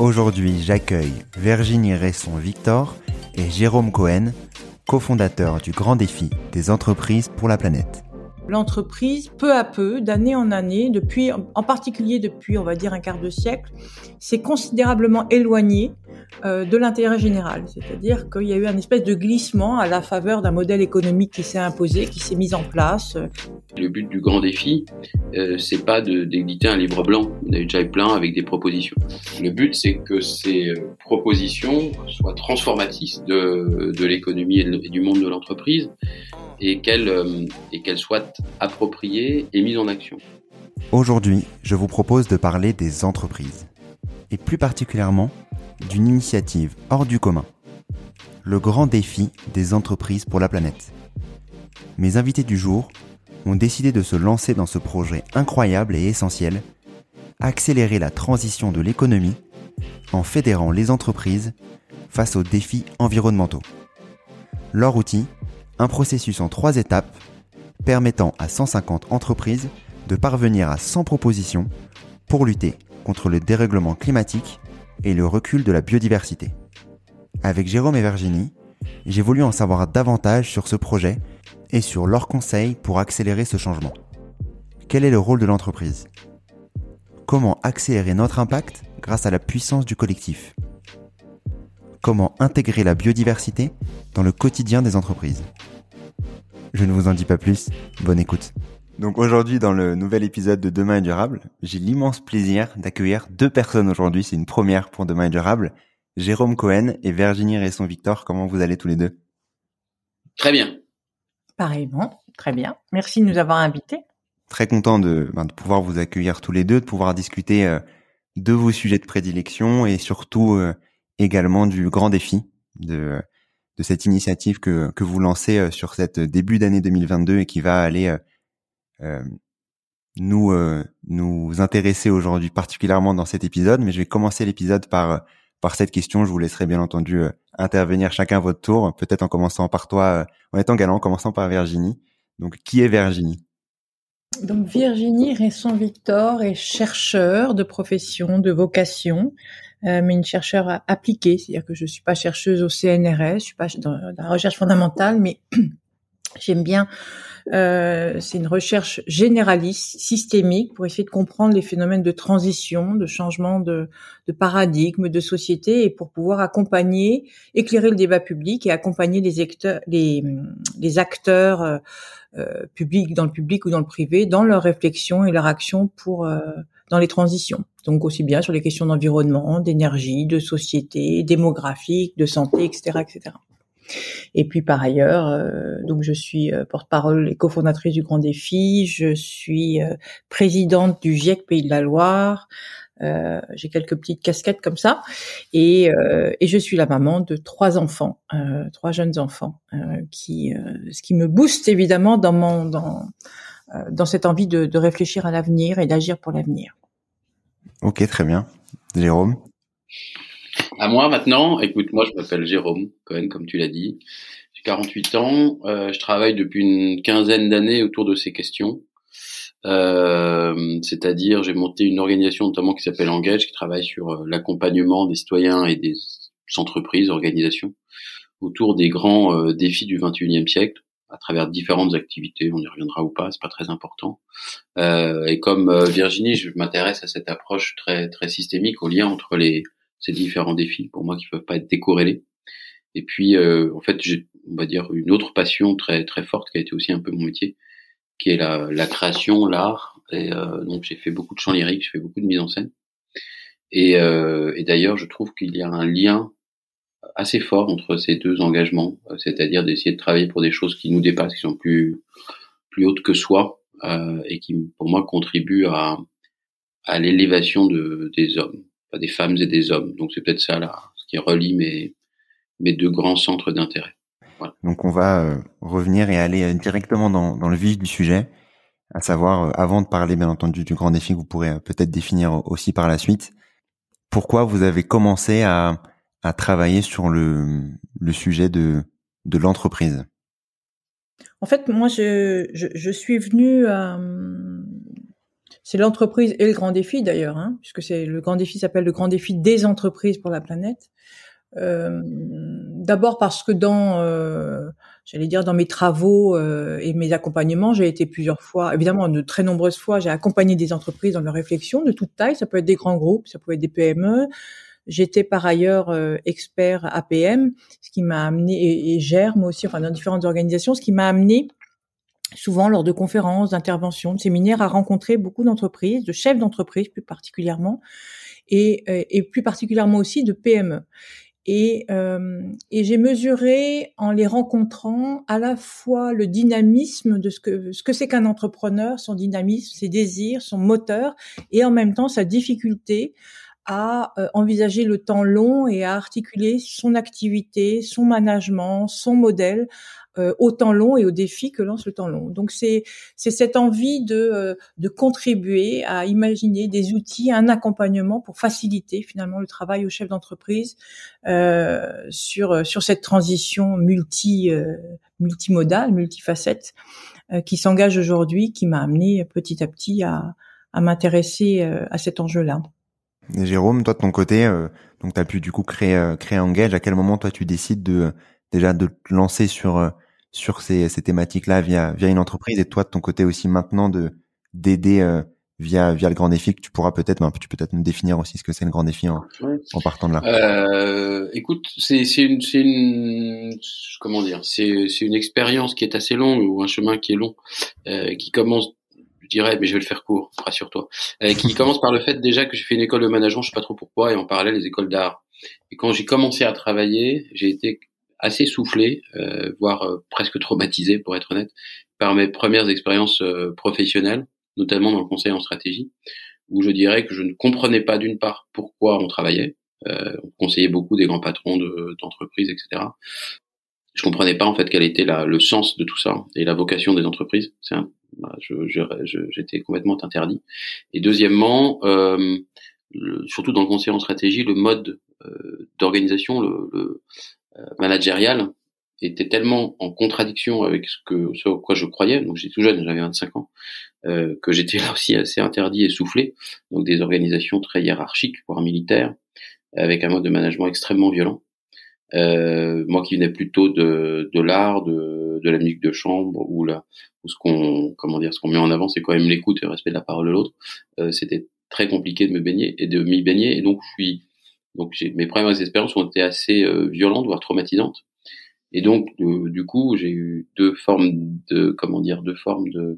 Aujourd'hui, j'accueille Virginie Resson-Victor et Jérôme Cohen, cofondateur du Grand Défi des entreprises pour la planète l'entreprise, peu à peu, d'année en année, depuis, en particulier depuis, on va dire, un quart de siècle, s'est considérablement éloignée euh, de l'intérêt général. C'est-à-dire qu'il y a eu un espèce de glissement à la faveur d'un modèle économique qui s'est imposé, qui s'est mis en place. Le but du grand défi, euh, c'est pas d'éditer un livre blanc. On a déjà plein avec des propositions. Le but, c'est que ces euh, propositions soient transformatrices de l'économie et, du monde de l'entreprise et qu'elles euh, et qu'elles soient appropriées et mises en action. Aujourd'hui, je vous propose de parler des entreprises et plus particulièrement d'une initiative hors du commun, le grand défi des entreprises pour la planète. Mes invités du jour ont décidé de se lancer dans ce projet incroyable et essentiel, accélérer la transition de l'économie en fédérant les entreprises face aux défis environnementaux. Leur outil, un processus en trois étapes permettant à 150 entreprises de parvenir à 100 propositions pour lutter contre le dérèglement climatique et le recul de la biodiversité. Avec Jérôme et Virginie, j'ai voulu en savoir davantage sur ce projet et sur leurs conseils pour accélérer ce changement. Quel est le rôle de l'entreprise? Comment accélérer notre impact grâce à la puissance du collectif? Comment intégrer la biodiversité dans le quotidien des entreprises Je ne vous en dis pas plus, bonne écoute. Donc aujourd'hui, dans le nouvel épisode de Demain est durable, j'ai l'immense plaisir d'accueillir deux personnes aujourd'hui. C'est une première pour Demain est durable. Jérôme Cohen et Virginie Resson-Victor. Comment vous allez tous les deux? Très bien. Pareillement, très bien. Merci de nous avoir invités. Très content de, ben, de pouvoir vous accueillir tous les deux, de pouvoir discuter euh, de vos sujets de prédilection et surtout euh, également du grand défi de, de cette initiative que, que vous lancez euh, sur cette début d'année 2022 et qui va aller euh, nous euh, nous intéresser aujourd'hui particulièrement dans cet épisode. Mais je vais commencer l'épisode par par cette question. Je vous laisserai bien entendu intervenir chacun à votre tour. Peut-être en commençant par toi, en étant galant, en commençant par Virginie. Donc, qui est Virginie? Donc Virginie Resson-Victor est chercheur de profession, de vocation. Euh, mais une chercheure appliquée, c'est-à-dire que je suis pas chercheuse au CNRS, je suis pas dans la recherche fondamentale, mais j'aime bien. Euh, c'est une recherche généraliste, systémique, pour essayer de comprendre les phénomènes de transition, de changement de, de paradigme, de société, et pour pouvoir accompagner, éclairer le débat public et accompagner les acteurs, les, les acteurs euh, euh publics dans le public ou dans le privé dans leur réflexion et leur action pour euh, dans les transitions. Donc aussi bien sur les questions d'environnement, d'énergie, de société, démographique, de santé, etc., etc. Et puis par ailleurs, euh, donc je suis euh, porte-parole et cofondatrice du Grand Défi. Je suis euh, présidente du GIEC Pays de la Loire. j'ai quelques petites casquettes comme ça, et, et je suis la maman de trois enfants, trois jeunes enfants, qui ce qui me booste évidemment dans mon dans dans cette envie de, de réfléchir à l'avenir et d'agir pour l'avenir. Ok, très bien. Jérôme? À moi maintenant, écoute, moi je m'appelle Jérôme Cohen, comme tu l'as dit. J'ai 48 ans, euh, je travaille depuis une quinzaine d'années autour de ces questions. Euh, c'est-à-dire, j'ai monté une organisation notamment qui s'appelle Engage, qui travaille sur euh, l'accompagnement des citoyens et des entreprises, organisations, autour des grands euh, défis du 21e siècle, à travers différentes activités. On y reviendra ou pas, c'est pas très important. Euh, et comme Virginie, je m'intéresse à cette approche très très systémique, au lien entre les ces différents défis, pour moi, qui peuvent pas être décorrélés. Et puis, en fait, j'ai, on va dire, une autre passion très très forte qui a été aussi un peu mon métier, qui est la, la création, l'art. Et euh, donc j'ai fait beaucoup de chants lyriques, j'ai fait beaucoup de mise en scène. Et, euh, et d'ailleurs, je trouve qu'il y a un lien assez fort entre ces deux engagements, c'est-à-dire d'essayer de travailler pour des choses qui nous dépassent, qui sont plus plus hautes que soi, euh, et qui, pour moi, contribuent à, à l'élévation de, des hommes, des femmes et des hommes. Donc c'est peut-être ça là, ce qui relie mes mes deux grands centres d'intérêt. Donc on va euh, revenir et aller euh, directement dans, dans, le vif du sujet, à savoir, euh, avant de parler bien entendu du grand défi que vous pourrez peut-être définir aussi par la suite, pourquoi vous avez commencé à, à travailler sur le, sujet de, l'entreprise En fait, moi, je, suis venue à... C'est l'entreprise et le grand défi d'ailleurs, hein, puisque le grand défi s'appelle le grand défi des entreprises pour la planète. Euh, D'abord parce que dans, euh, j'allais dire dans mes travaux euh, et mes accompagnements, j'ai été plusieurs fois, évidemment de très nombreuses fois, j'ai accompagné des entreprises dans leur réflexion de toute taille. Ça peut être des grands groupes, ça peut être des PME. J'étais par ailleurs euh, expert APM, ce qui m'a amené et, gère moi aussi, enfin dans différentes organisations, ce qui m'a amené souvent lors de conférences, d'interventions, de séminaires, à rencontrer beaucoup d'entreprises, de chefs d'entreprise plus particulièrement, et, et, plus particulièrement aussi de PME. Et, euh, et j'ai mesuré en les rencontrant à la fois le dynamisme de ce que ce que c'est qu'un entrepreneur, son dynamisme, ses désirs, son moteur, et en même temps sa difficulté à euh, envisager le temps long et à articuler son activité, son management, son modèle euh, au temps long et aux défis que lance le temps long. Donc c'est c'est cette envie de euh, de contribuer à imaginer des outils, un accompagnement pour faciliter finalement le travail au chef d'entreprise euh, sur sur cette transition multi multimodale, multifacette qui s'engage aujourd'hui, qui m'a amené petit à petit à à m'intéresser à cet enjeu-là. Jérôme, toi de ton côté, donc tu as pu du coup créer créer Engage. À quel moment toi tu décides de déjà de te lancer sur sur ces, ces thématiques-là via, via une entreprise et toi de ton côté aussi maintenant de d'aider euh, via via le grand défi que tu pourras peut-être ben, tu peux peut-être nous définir aussi ce que c'est le grand défi en, en partant de là. Euh, écoute, c'est c'est une une comment dire c'est c'est une expérience qui est assez longue ou un chemin qui est long euh, qui commence je dirais, mais je vais le faire court, rassure-toi, euh, qui commence par le fait déjà que j'ai fait une école de management, je sais pas trop pourquoi, et en parallèle les écoles d'art. Et quand j'ai commencé à travailler, j'ai été assez soufflé, euh, voire euh, presque traumatisé pour être honnête, par mes premières expériences euh, professionnelles, notamment dans le conseil en stratégie, où je dirais que je ne comprenais pas d'une part pourquoi on travaillait. on conseillait beaucoup des grands patrons d'entreprises, etc. Je comprenais pas en fait quel était la, le sens de tout ça et la vocation des entreprises. C'est bah, j'étais complètement interdit. Et deuxièmement, euh, surtout dans le conseil en stratégie, le mode d'organisation, le, le, euh, managériale était tellement en contradiction avec ce que ce à quoi je croyais, donc j'étais tout jeune, j'avais 25 ans, euh, que j'étais là aussi assez interdit et soufflé, donc des organisations très hiérarchiques, voire militaires, avec un mode de management extrêmement violent. Euh, moi qui venais plutôt de, de l'art, de, de la musique de chambre, où, là, où ce qu'on comment dire, ce qu'on met en avant, c'est quand même l'écoute et le respect de la parole de l'autre. Euh, C'était très compliqué de me baigner et de m'y baigner, et donc je suis donc mes premières expériences ont été assez euh, violentes, voire traumatisantes. Et donc du coup, j'ai eu deux formes de comment dire, deux formes de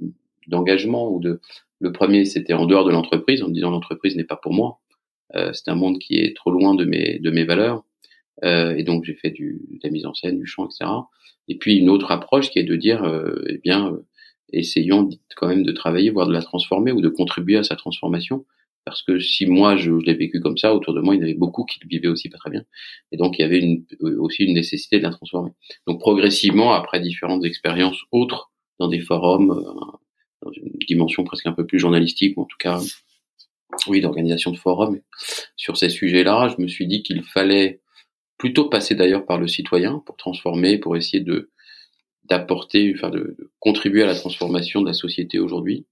d'engagement ou de le premier, c'était en dehors de l'entreprise, en me disant l'entreprise n'est pas pour moi. Euh, c'est un monde qui est trop loin de mes de mes valeurs. Euh, et donc j'ai fait du, de la mise en scène, du chant, etc. Et puis une autre approche qui est de dire, euh, eh bien, euh, essayons quand même de travailler, voire de la transformer ou de contribuer à sa transformation parce que si moi je, l'ai vécu comme ça, autour de moi il y en avait beaucoup qui le vivaient aussi pas très bien, et donc il y avait une, aussi une nécessité de la transformer. Donc progressivement, après différentes expériences autres dans des forums, dans une dimension presque un peu plus journalistique, ou en tout cas oui, d'organisation de forums sur ces sujets-là. Je me suis dit qu'il fallait plutôt passer d'ailleurs par le citoyen pour transformer, pour essayer de d'apporter, enfin de, contribuer à la transformation de la société aujourd'hui.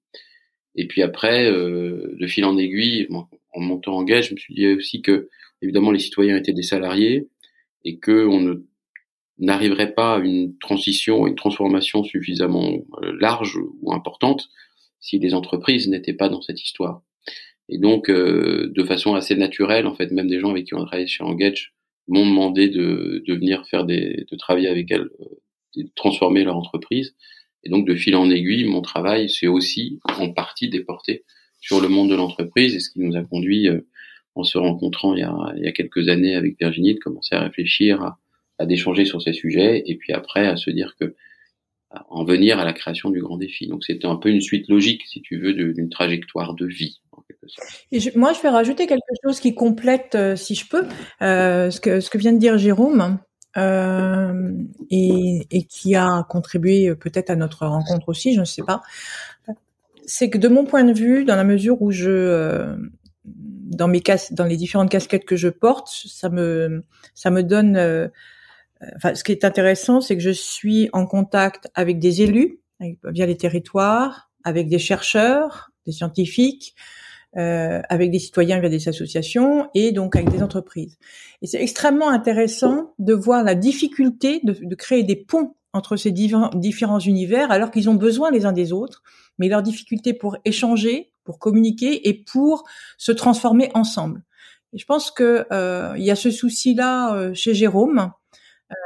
Et puis après, euh, de fil en aiguille, en montant en gage, je me suis dit aussi que évidemment les citoyens étaient des salariés et que on ne n'arriverait pas à une transition, une transformation suffisamment euh, large ou importante si les entreprises n'étaient pas dans cette histoire. Et donc, euh, de façon assez naturelle, en fait, même des gens avec qui on a travaillé chez Engage m'ont demandé de, de venir faire des, de travailler avec elles, euh, de transformer leur entreprise. Et donc, de fil en aiguille, mon travail, c'est aussi en partie déporté sur le monde de l'entreprise et ce qui nous a conduit, euh, en se rencontrant il y, a, il y a quelques années avec Virginie, de commencer à réfléchir, à, à d'échanger sur ces sujets et puis après à se dire que en venir à la création du grand défi. Donc c'était un peu une suite logique, si tu veux, d'une trajectoire de vie. Et moi, je vais rajouter quelque chose qui complète, euh, si je peux, euh, ce, que, ce que vient de dire Jérôme. Euh, et, et, qui a contribué peut-être à notre rencontre aussi, je ne sais pas. C'est que de mon point de vue, dans la mesure où je, dans mes cas, dans les différentes casquettes que je porte, ça me, ça me donne enfin, ce qui est intéressant, c'est que je suis en contact avec des élus via les territoires, avec des chercheurs, des scientifiques, euh, avec des citoyens via des associations et donc avec des entreprises. Et c'est extrêmement intéressant de voir la difficulté de, créer des ponts entre ces différents univers alors qu'ils ont besoin les uns des autres, mais leur difficulté pour échanger, pour communiquer et pour se transformer ensemble. Et je pense que euh, il y a ce souci-là euh, chez Jérôme,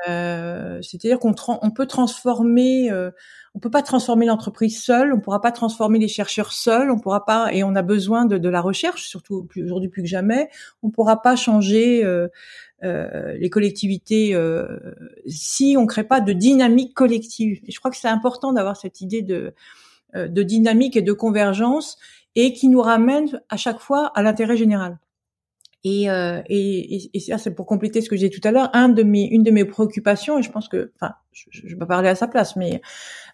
euh, c'est-à-dire qu'on on peut transformer, euh, on peut pas transformer l'entreprise seule, on pourra pas transformer les chercheurs seuls, on pourra pas, et on a besoin de, la recherche, surtout aujourd'hui plus que jamais, on pourra pas changer euh, euh les collectivités si on crée pas de dynamique collective. Et je crois que c'est important d'avoir cette idée de, de dynamique et de convergence et qui nous ramène à chaque fois à l'intérêt général. Et, euh, et, et, ça, c'est pour compléter ce que j'ai tout à l'heure. Un de mes, une de mes préoccupations, et je pense que, enfin, je, je vais pas parler à sa place, mais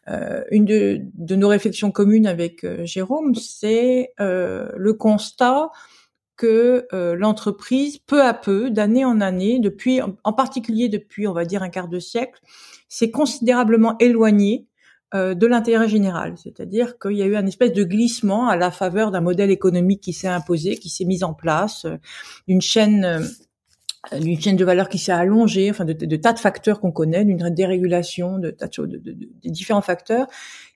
euh, une de, de, nos réflexions communes avec euh, Jérôme, c'est euh, le constat que euh, l'entreprise, peu à peu, d'année en année, depuis, en particulier depuis, on va dire, un quart de siècle, s'est considérablement éloignée de l'intérêt général, c'est-à-dire qu'il y a eu un espèce de glissement à la faveur d'un modèle économique qui s'est imposé, qui s'est mis en place, euh, d'une chaîne euh, d'une chaîne de valeur qui s'est allongée, enfin de, tas de facteurs qu'on connaît, d'une dérégulation, de tas de de, différents facteurs,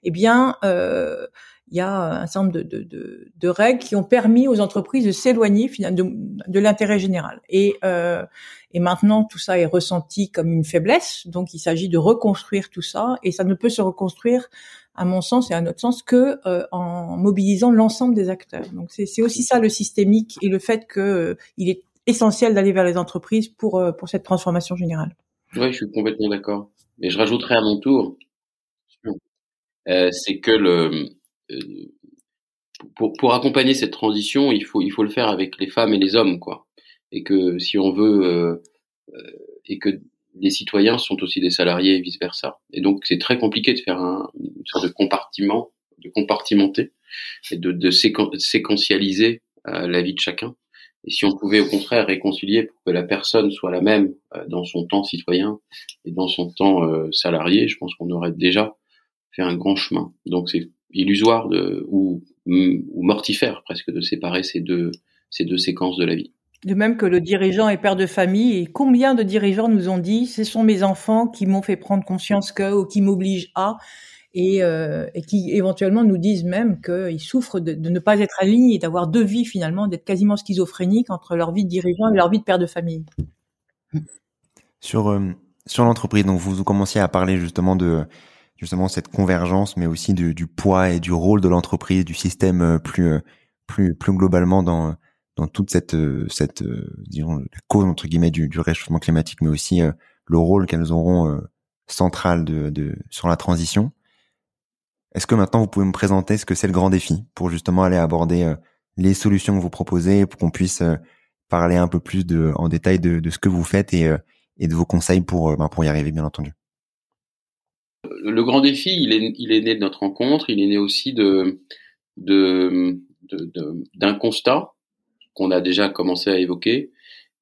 eh bien, euh, il y a un certain nombre de, de, de, règles qui ont permis aux entreprises de s'éloigner de, de l'intérêt général. Et, euh, et maintenant, tout ça est ressenti comme une faiblesse. Donc, il s'agit de reconstruire tout ça. Et ça ne peut se reconstruire, à mon sens et à notre sens, que euh, en mobilisant l'ensemble des acteurs. Donc, c'est aussi ça le systémique et le fait que euh, il est essentiel d'aller vers les entreprises pour euh, pour cette transformation générale. Oui, je suis complètement d'accord. Et je rajouterai à mon tour, c'est que le euh, pour, pour accompagner cette transition, il faut, il faut le faire avec les femmes et les hommes, quoi. Et que si on veut, euh, euh, et que les citoyens sont aussi des salariés et vice versa. Et donc c'est très compliqué de faire un, une sorte de compartiment, de compartimenter et de, de séquentialiser la vie de chacun. Et si on pouvait au contraire réconcilier pour que la personne soit la même dans son temps citoyen et dans son temps salarié, je pense qu'on aurait déjà fait un grand chemin. Donc c'est illusoire de, ou, ou mortifère presque de séparer ces deux, ces deux séquences de la vie. De même que le dirigeant est père de famille, et combien de dirigeants nous ont dit ce sont mes enfants qui m'ont fait prendre conscience que, ou qui m'obligent à, et, euh, et, qui éventuellement nous disent même qu'ils souffrent de, de, ne pas être alignés, d'avoir deux vies finalement, d'être quasiment schizophréniques entre leur vie de dirigeant et leur vie de père de famille. Sur, euh, sur l'entreprise, donc vous, vous commenciez à parler justement de justement cette convergence, mais aussi du, du poids et du rôle de l'entreprise, du système euh, plus euh, plus plus globalement dans dans toute cette euh, cette disons la cause entre guillemets du, du réchauffement climatique, mais aussi le rôle qu'elles auront central de, de sur la transition. Est-ce que maintenant vous pouvez me présenter ce que c'est le grand défi pour justement aller aborder les solutions que vous proposez pour qu'on puisse parler un peu plus de en détail de, de ce que vous faites et et de vos conseils pour ben, pour y arriver bien entendu? Le grand défi, il est, né de notre rencontre, il est né aussi d'un constat qu'on a déjà commencé à évoquer,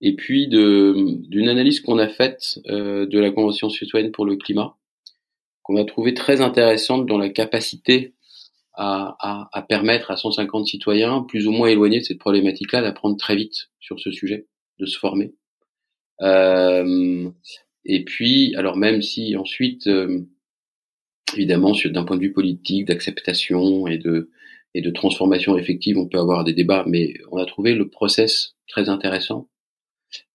et puis d'une analyse qu'on a faite euh, de la Convention citoyenne pour le climat, qu'on a trouvé très intéressante dans la capacité à, permettre à 150 citoyens, plus ou moins éloignés de cette problématique-là, d'apprendre très vite sur ce sujet, de se former. Euh, et puis, alors même si ensuite, euh, évidemment, d'un point de vue politique, d'acceptation et de et de transformation effective, on peut avoir des débats, mais on a trouvé le process très intéressant.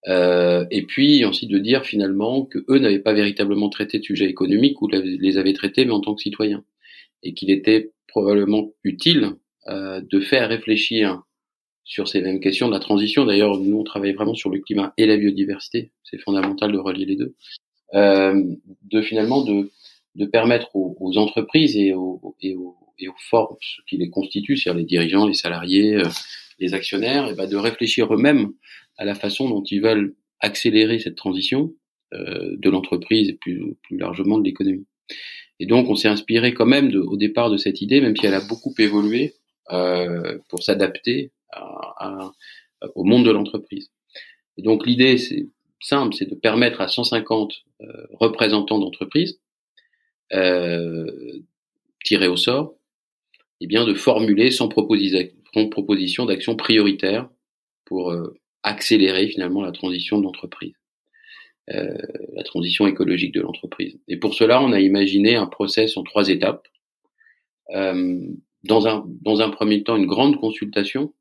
Euh, et puis ensuite de dire finalement que eux n'avaient pas véritablement traité de sujets économiques ou les avaient traités mais en tant que citoyens et qu'il était probablement utile euh, de faire réfléchir sur ces mêmes questions de la transition. D'ailleurs, nous on travaille vraiment sur le climat et la biodiversité. C'est fondamental de relier les deux. Euh, de finalement de, de permettre aux, aux entreprises et aux, et aux, et aux forces qui les constituent, c'est-à-dire les dirigeants, les salariés, euh, les actionnaires, et ben de réfléchir eux-mêmes à la façon dont ils veulent accélérer cette transition euh, de l'entreprise et plus, plus largement de l'économie. Et donc, on s'est inspiré quand même de, au départ de cette idée, même si elle a beaucoup évolué, euh, pour s'adapter à, au monde de l'entreprise. Et donc, l'idée, c'est simple, c'est de permettre à 150 euh, représentants d'entreprise euh, tirés au sort, eh bien, de formuler sans proposition d'action prioritaire pour euh, accélérer finalement la transition de l'entreprise, euh, la transition écologique de l'entreprise. Et pour cela, on a imaginé un process en trois étapes. Euh, dans un dans un premier temps, une grande consultation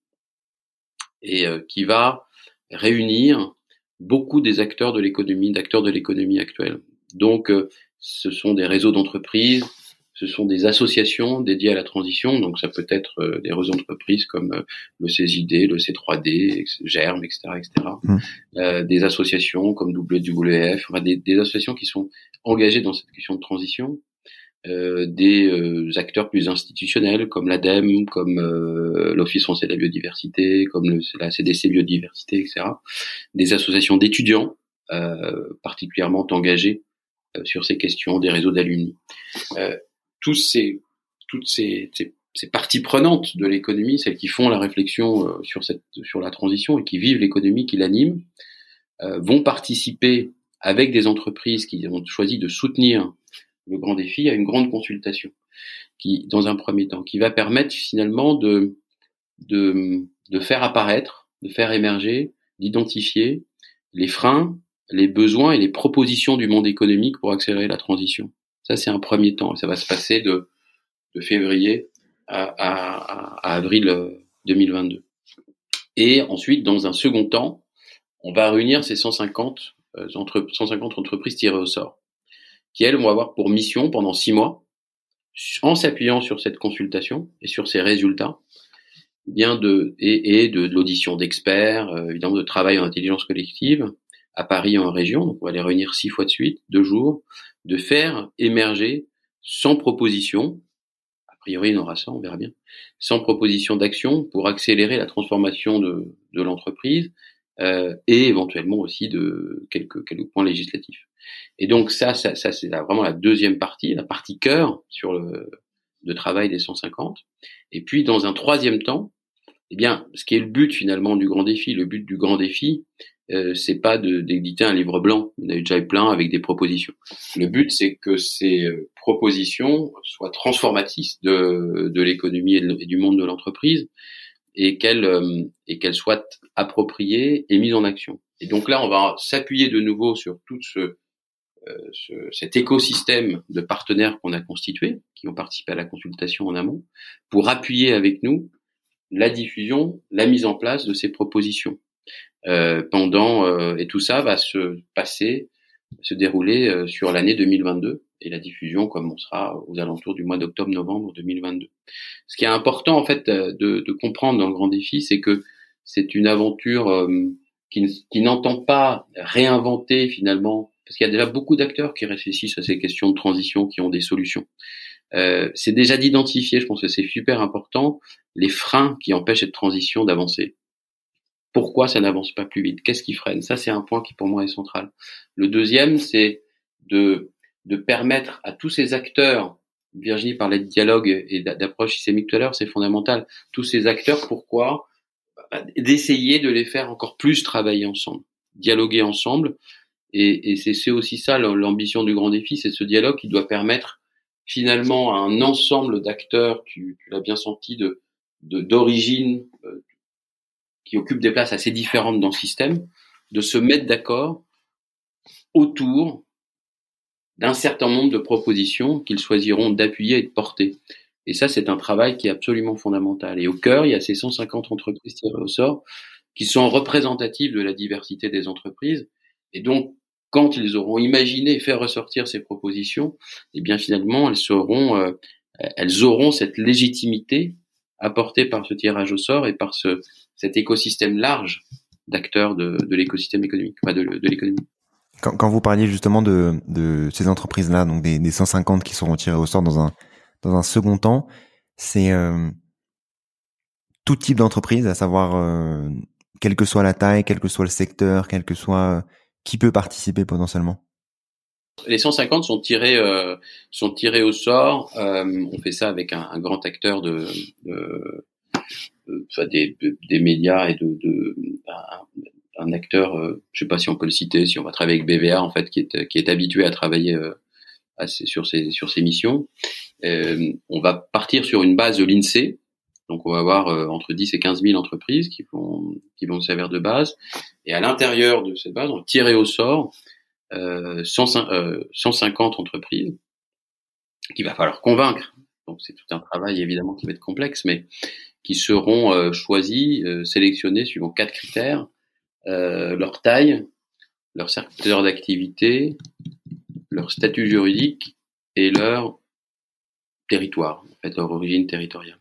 et qui va réunir beaucoup des acteurs de l'économie, d'acteurs de l'économie actuelle. Donc, ce sont des réseaux d'entreprises, ce sont des associations dédiées à la transition, donc ça peut être euh, des réseaux d'entreprises comme euh, le CSID, le C3D, GERM, etc., etc. Mmh. Euh, des associations comme WWF, enfin, des, des, associations qui sont engagées dans cette question de transition, euh, des euh, acteurs plus institutionnels comme l'ADEME, comme l'Office français de la biodiversité, comme le, la CDC biodiversité, etc. Des associations d'étudiants particulièrement engagées sur ces questions, des réseaux d'alumni. Tous ces, toutes ces, ces, ces parties prenantes de l'économie, celles qui font la réflexion euh, sur, cette, sur la transition et qui vivent l'économie, qui l'animent, euh, vont participer avec des entreprises qui ont choisi de soutenir le grand défi à une grande consultation, qui, dans un premier temps, qui va permettre finalement de, de, de faire apparaître, de faire émerger, d'identifier les freins, les besoins et les propositions du monde économique pour accélérer la transition. Ça, c'est un premier temps. Ça va se passer de, de février à, à, à, avril 2022. Euh, Et ensuite, dans un second temps, on va réunir ces 150, euh, entre, 150 entreprises tirées au sort, qui elles vont avoir pour mission pendant six mois, en s'appuyant sur cette consultation et sur ces résultats, eh bien de et, et de, l'audition d'experts, euh, évidemment de travail en intelligence collective à Paris en région, donc on va les réunir six fois de suite, deux jours, de faire émerger sans proposition, a priori il en aura ça, on verra bien, sans proposition d'action pour accélérer la transformation de, de l'entreprise euh, et éventuellement aussi de quelques, quelques points législatifs. Et donc ça, ça, ça c'est vraiment la deuxième partie, la partie cœur sur le de travail des 150. Et puis dans un troisième temps, eh bien, ce qui est le but finalement du grand défi, le but du grand défi, euh, c'est pas d'éditer un livre blanc. Il y en a déjà plein avec des propositions. Le but, c'est que ces euh, propositions soient transformatrices de, de l'économie et, du monde de l'entreprise et qu'elles euh, et soient appropriées et mises en action. Et donc là, on va s'appuyer de nouveau sur tout ce, ce, cet écosystème de partenaires qu'on a constitué, qui ont participé à la consultation en amont, pour appuyer avec nous la diffusion, la mise en place de ces propositions. Euh, pendant euh, et tout ça va se passer, se dérouler euh, sur l'année 2022 et la diffusion commencera aux alentours du mois d'octobre-novembre 2022. Ce qui est important en fait de, de comprendre dans le grand défi, c'est que c'est une aventure qui, qui n'entend pas réinventer finalement, parce qu'il y a déjà beaucoup d'acteurs qui réfléchissent à ces questions de transition, qui ont des solutions. Euh, c'est déjà d'identifier, je pense que c'est super important, les freins qui empêchent cette transition d'avancer. Pourquoi ça n'avance pas plus vite? Qu'est-ce qui freine? Ça, c'est un point qui pour moi est central. Le deuxième, c'est de, de permettre à tous ces acteurs Virginie parlait de dialogue et d'approche systémique tout à l'heure, c'est fondamental. Tous ces acteurs, pourquoi? Bah, D'essayer de les faire encore plus travailler ensemble, dialoguer ensemble. Et, et c'est aussi ça l'ambition du grand défi, c'est ce dialogue qui doit permettre finalement à un ensemble d'acteurs, tu, tu l'as bien senti, de d'origine, euh, qui occupent des places assez différentes dans le système, de se mettre d'accord autour d'un certain nombre de propositions qu'ils choisiront d'appuyer et de porter. Et ça, c'est un travail qui est absolument fondamental. Et au cœur, il y a ces 150 entreprises tirées au sort qui sont représentatives de la diversité des entreprises. Et donc, quand ils auront imaginé fait ressortir ces propositions, eh bien finalement, elles seront, euh, elles auront cette légitimité apportée par ce tirage au sort et par ce, cet écosystème large d'acteurs de, de l'écosystème économique, enfin de, de l'économie. Quand, quand, vous parliez justement de, de ces entreprises-là, donc des, des 150 qui seront tirées au sort dans un, dans un second temps, c'est euh, tout type d'entreprise, à savoir euh, quelle que soit la taille, quel que soit le secteur, quel que soit euh, qui peut participer potentiellement? Les 150 sont tirés euh, sont tirés au sort. on fait ça avec un, un grand acteur de, de des, des, médias et de, de un acteur, euh, je sais pas si on peut le citer, si on va travailler avec BVA en fait, qui est qui est habitué à travailler euh, sur ces sur ces missions. Euh, on va partir sur une base de l'Insee, donc on va avoir entre 10 et 15 000 entreprises qui vont qui vont servir de base, et à l'intérieur de cette base, on va tirer au sort 150 entreprises qu'il va falloir convaincre. Donc c'est tout un travail évidemment qui va être complexe, mais qui seront euh, choisis, sélectionnés suivant quatre critères euh, leur taille, leur secteur d'activité, leur statut juridique et leur territoire, en fait, leur origine territoriale.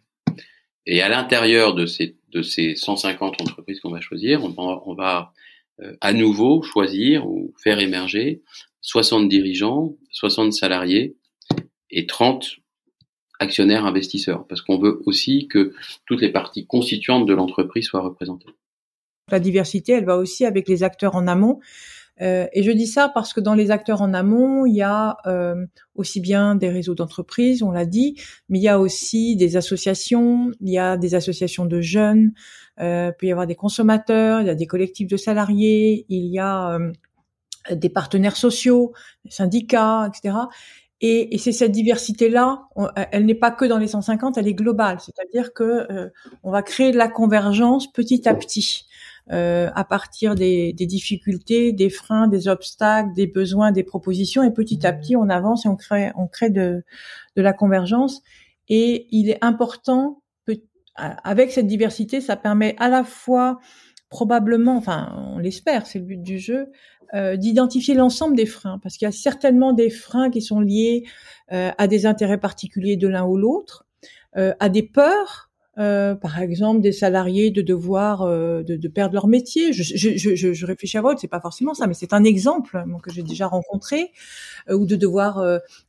Et à l'intérieur de ces, de ces 150 entreprises qu'on va choisir, on va, on va euh, à nouveau choisir ou faire émerger 60 dirigeants, 60 salariés et 30 actionnaires investisseurs, parce qu'on veut aussi que toutes les parties constituantes de l'entreprise soient représentées. La diversité, elle va aussi avec les acteurs en amont. Euh, et je dis ça parce que dans les acteurs en amont, il y a euh, aussi bien des réseaux d'entreprises, on l'a dit, mais il y a aussi des associations, il y a des associations de jeunes, euh, il peut y avoir des consommateurs, il y a des collectifs de salariés, il y a euh, des partenaires sociaux, des syndicats, etc. Et, et c'est cette diversité-là, elle n'est pas que dans les 150, elle est globale. C'est-à-dire que euh, on va créer de la convergence petit à petit. Euh, à partir des, des, difficultés, des freins, des obstacles, des besoins, des propositions, et petit à petit on avance et on crée, on crée de, de la convergence. Et il est important, avec cette diversité, ça permet à la fois probablement, enfin on l'espère, c'est le but du jeu, euh, d'identifier l'ensemble des freins, parce qu'il y a certainement des freins qui sont liés euh, à des intérêts particuliers de l'un ou l'autre, euh, à des peurs euh, par exemple des salariés de devoir euh, de, de, perdre leur métier. Je, je, je, je réfléchis à votre, c'est pas forcément ça, mais c'est un exemple que j'ai déjà rencontré, euh, ou de devoir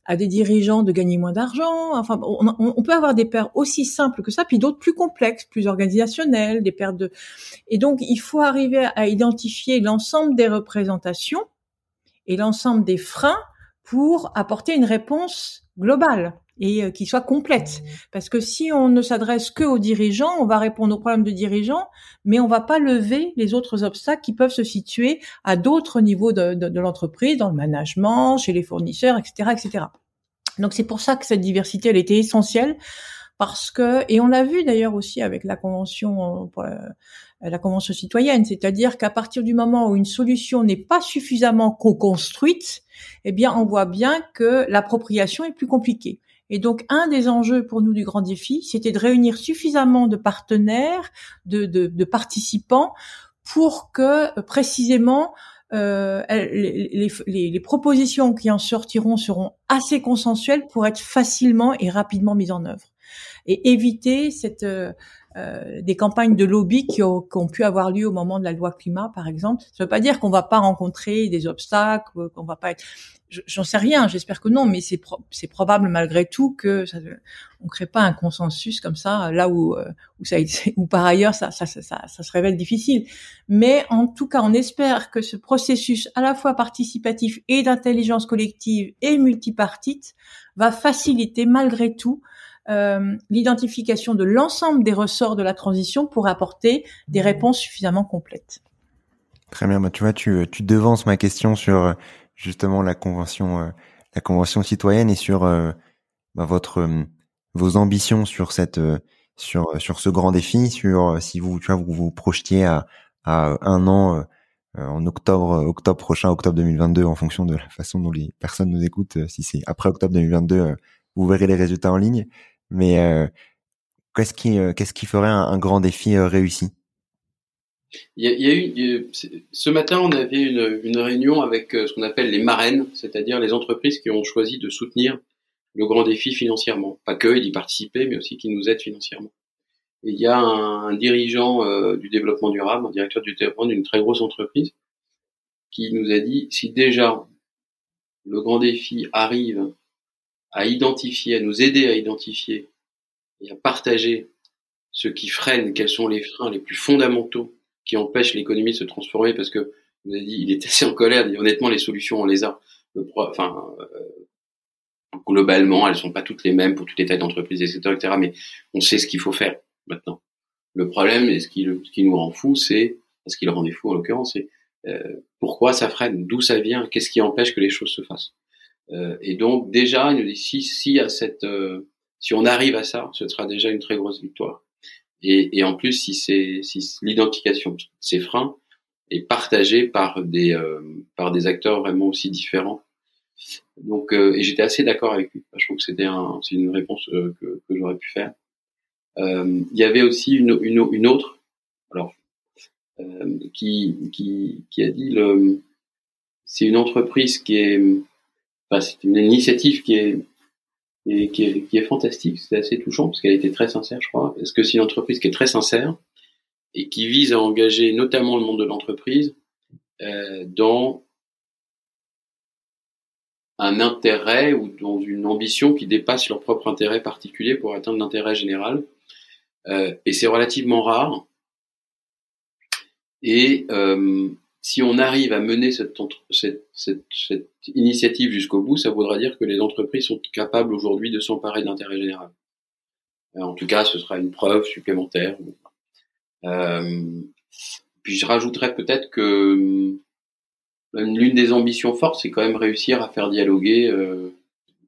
à des dirigeants de gagner moins d'argent. Enfin, on, on, peut avoir des pertes aussi simples que ça, puis d'autres plus complexes, plus organisationnelles, des pertes de. Et donc, il faut arriver à identifier l'ensemble des représentations et l'ensemble des freins pour apporter une réponse globale et euh, qui soit complète. Parce que si on ne s'adresse que aux dirigeants, on va répondre aux problèmes de dirigeants, mais on va pas lever les autres obstacles qui peuvent se situer à d'autres niveaux de, de, de l'entreprise, dans le management, chez les fournisseurs, etc., etc. Donc c'est pour ça que cette diversité, elle était essentielle parce que et on l'a vu d'ailleurs aussi avec la convention pour la, convention citoyenne, c'est-à-dire qu'à partir du moment où une solution n'est pas suffisamment co-construite, eh bien on voit bien que l'appropriation est plus compliquée. Et donc, un des enjeux pour nous du grand défi, c'était de réunir suffisamment de partenaires, de, de, de participants, pour que précisément euh, les, les, les, propositions qui en sortiront seront assez consensuelles pour être facilement et rapidement mises en œuvre. et éviter cette euh, des campagnes de lobby qui ont, qui ont, pu avoir lieu au moment de la loi climat, par exemple. Ça veut pas dire qu'on va pas rencontrer des obstacles, qu'on va pas être. J'en sais rien, j'espère que non, mais c'est probable malgré tout que ça, on crée pas un consensus comme ça là où euh, où ça où par ailleurs ça, ça ça ça se révèle difficile. Mais en tout cas, on espère que ce processus à la fois participatif et d'intelligence collective et multipartite va faciliter malgré tout euh, l'identification de l'ensemble des ressorts de la transition pour apporter des mmh. réponses suffisamment complètes. Très bien, bah, tu vois, tu, tu devances ma question sur euh, justement la convention, euh, la convention citoyenne et sur bah, votre vos ambitions sur cette sur sur ce grand défi, sur si vous tu vois vous vous projetiez à à un an en octobre octobre prochain, octobre 2022, en fonction de la façon dont les personnes nous écoutent. Si c'est après octobre 2022, vous verrez les résultats en ligne. Mais euh, qu'est-ce qui euh, qu'est-ce qui ferait un, grand défi euh, réussi? Il y, a, il y a eu ce matin, on avait une, une réunion avec ce qu'on appelle les marraines, c'est-à-dire les entreprises qui ont choisi de soutenir le grand défi financièrement, pas que d'y participer, mais aussi qui nous aident financièrement. Il y a un, un dirigeant du développement durable, un directeur du développement d'une très grosse entreprise, qui nous a dit si déjà le grand défi arrive à identifier, à nous aider à identifier et à partager ce qui freine, quels sont les freins les plus fondamentaux qui empêchent l'économie de se transformer, parce que vous avez dit, il est assez en colère, dit, honnêtement, les solutions, on les a. Le, enfin, euh, globalement, elles sont pas toutes les mêmes pour toutes les tailles d'entreprise, etc., etc., mais on sait ce qu'il faut faire maintenant. Le problème, et ce qui, ce qui nous rend fou, c'est, ce qui le rendait fou en l'occurrence, c'est euh, pourquoi ça freine, d'où ça vient, qu'est-ce qui empêche que les choses se fassent? Euh, et donc déjà, il nous dit si si à cette euh, si on arrive à ça, ce sera déjà une très grosse victoire. Et, et en plus, si si l'identification de ces freins est partagée par des euh, par des acteurs vraiment aussi différents. Donc et j'étais assez d'accord avec lui. Je trouve que c'était un, c'est une réponse que, que j'aurais pu faire. il y avait aussi une, une, une autre, alors qui qui qui a dit le c'est une entreprise qui est c'est une initiative qui est, qui est, qui est fantastique. C'est assez touchant parce qu'elle été très sincère, je crois. Est-ce que c'est une entreprise qui est très sincère et qui vise à engager notamment le monde de l'entreprise euh, dans un intérêt ou dans une ambition qui dépasse leur propre intérêt particulier pour atteindre l'intérêt général. Euh, et c'est relativement rare. Et euh, si on arrive à mener cette, cette, cette, initiative jusqu'au bout, ça voudra dire que les entreprises sont capables aujourd'hui de s'emparer de l'intérêt général. Euh, en tout cas, ce sera une preuve supplémentaire. Euh, puis je rajouterais peut-être que euh, l'une des ambitions fortes, c'est quand même réussir à faire dialoguer, euh,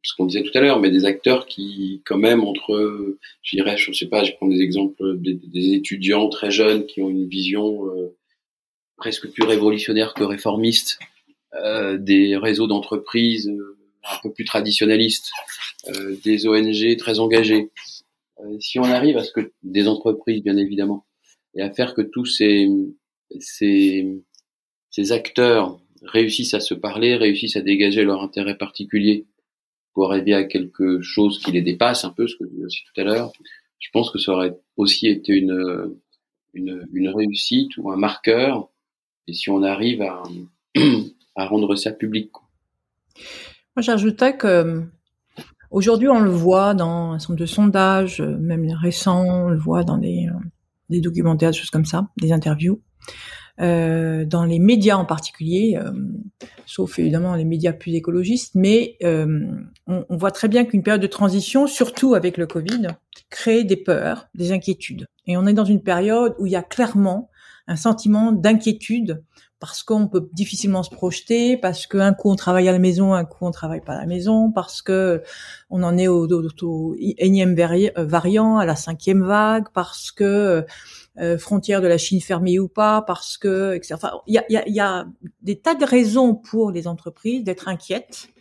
ce qu'on disait tout à l'heure, mais des acteurs qui, quand même, entre, je dirais, je sais pas, je prends des exemples des, des étudiants très jeunes qui ont une vision euh, presque plus révolutionnaire que réformiste, euh, des réseaux d'entreprises euh, un peu plus traditionnalistes, euh, des ONG très engagées. Si on arrive à ce que des entreprises, bien évidemment, et à faire que tous ces, ces, ces acteurs réussissent à se parler, réussissent à dégager leur intérêt particulier pour arriver à quelque chose qui les dépasse un peu, ce que je disais aussi tout à l'heure, je pense que ça aurait aussi été une, une, une réussite ou un marqueur et si on arrive à, rendre ça public. Moi, j'ajouterais que aujourd'hui, on le voit dans un certain de sondages, même récents, on le voit dans des, des documentaires, des choses comme ça, des interviews. Euh, dans les médias en particulier, euh, sauf évidemment les médias plus écologistes, mais euh, on, voit très bien qu'une période de transition, surtout avec le Covid, crée des peurs, des inquiétudes. Et on est dans une période où il y a clairement un sentiment d'inquiétude parce qu'on peut difficilement se projeter, parce qu'un coup on travaille à la maison, un coup on travaille pas à la maison, parce que on en est au, au, énième euh, variant, à la cinquième vague, parce que euh, frontière de la Chine fermée ou pas, parce que, etc. Il y a, y, y a des tas de raisons pour les entreprises d'être inquiètes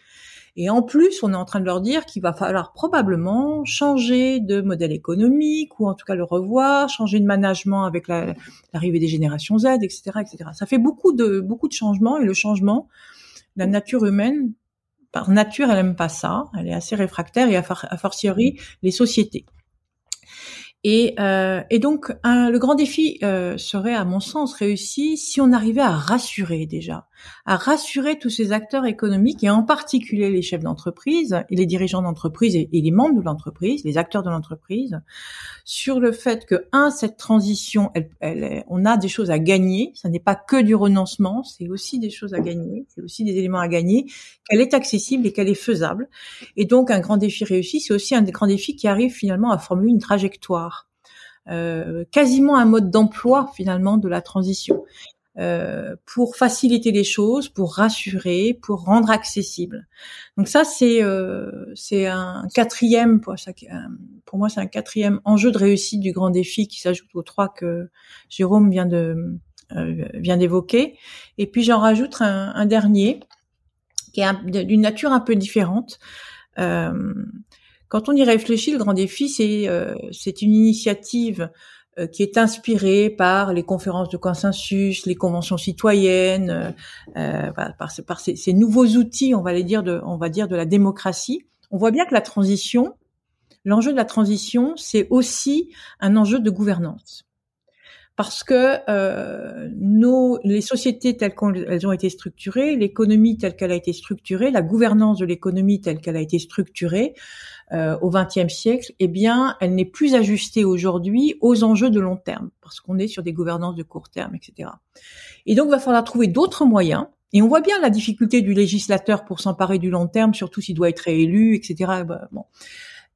et en plus, on est en train de leur dire qu'il va falloir probablement changer de modèle économique ou en tout cas le revoir, changer de management avec l'arrivée des générations Z, etc., etc. Ça fait beaucoup de beaucoup de changements et le changement, la nature humaine, par nature, elle aime pas ça. Elle est assez réfractaire et a, fortiori les sociétés. Et, euh, et donc, le grand défi euh, serait, à mon sens, réussi si on arrivait à rassurer déjà, à rassurer tous ces acteurs économiques et en particulier les chefs d'entreprise et les dirigeants d'entreprise et, les membres de l'entreprise, les acteurs de l'entreprise, sur le fait que un, cette transition, elle, elle, on a des choses à gagner. Ça n'est pas que du renoncement, c'est aussi des choses à gagner, c'est aussi des éléments à gagner. Qu'elle est accessible et qu'elle est faisable. Et donc, un grand défi réussi, c'est aussi un grand défi qui arrive finalement à formuler une trajectoire euh, quasiment un mode d'emploi finalement de la transition. Euh, pour faciliter les choses, pour rassurer, pour rendre accessible. Donc ça, c'est euh, c'est un quatrième pour, pour moi, c'est un quatrième enjeu de réussite du grand défi qui s'ajoute aux trois que Jérôme vient de euh, vient d'évoquer. Et puis j'en rajoute un, un, dernier qui est d'une nature un peu différente. Euh, quand on y réfléchit, le grand défi, c'est euh, c'est une initiative euh, qui est inspirée par les conférences de consensus, les conventions citoyennes, euh, par, par ces, ces, nouveaux outils, on va les dire de, on va dire de la démocratie. On voit bien que la transition, l'enjeu de la transition, c'est aussi un enjeu de gouvernance parce que euh, nos, les sociétés telles qu'elles ont été structurées, l'économie telle qu'elle a été structurée, la gouvernance de l'économie telle qu'elle a été structurée euh, au XXe siècle, eh bien, elle n'est plus ajustée aujourd'hui aux enjeux de long terme, parce qu'on est sur des gouvernances de court terme, etc. Et donc, il va falloir trouver d'autres moyens. Et on voit bien la difficulté du législateur pour s'emparer du long terme, surtout s'il doit être réélu, etc.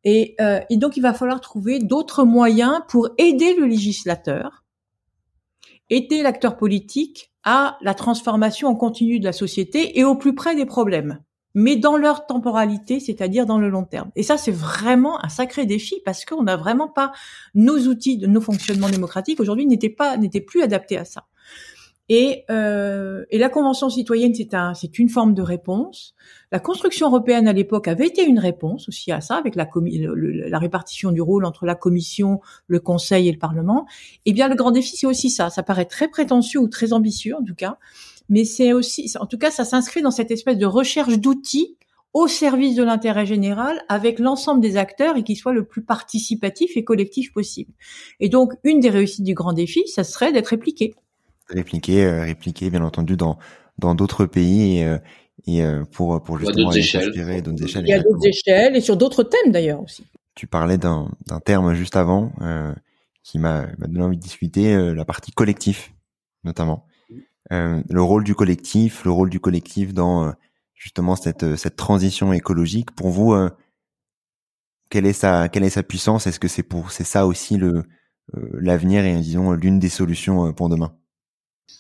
Euh, et donc, il va falloir trouver d'autres moyens pour aider le législateur aider l'acteur politique à la transformation en continu de la société et au plus près des problèmes, mais dans leur temporalité, c'est-à-dire dans le long terme. Et ça, c'est vraiment un sacré défi parce qu'on n'a vraiment pas nos outils de nos fonctionnements démocratiques aujourd'hui n'étaient pas n'étaient plus adaptés à ça. Et, euh, et la Convention citoyenne, c'est un, c'est une forme de réponse. La construction européenne à l'époque avait été une réponse aussi à ça, avec la, la répartition du rôle entre la Commission, le Conseil et le Parlement. Eh bien, le grand défi, c'est aussi ça. Ça paraît très prétentieux ou très ambitieux, en tout cas, mais c'est aussi, en tout cas, ça s'inscrit dans cette espèce de recherche d'outils au service de l'intérêt général avec l'ensemble des acteurs et qui soit le plus participatif et collectif possible. Et donc, une des réussites du grand défi, ça serait d'être répliqué répliquer, euh, répliquer bien entendu dans dans d'autres pays et, euh, et euh, pour pour justement inspirer d'autres échelles. Il y a d'autres échelles et sur d'autres thèmes d'ailleurs aussi. Tu parlais d'un d'un terme juste avant euh, qui m'a donné envie de discuter, la partie collectif notamment. Euh, le rôle du collectif, le rôle du collectif dans justement cette cette transition écologique. Pour vous, quelle est sa quelle est sa puissance? Est-ce que c'est pour c'est ça aussi le l'avenir et disons l'une des solutions pour demain? euh,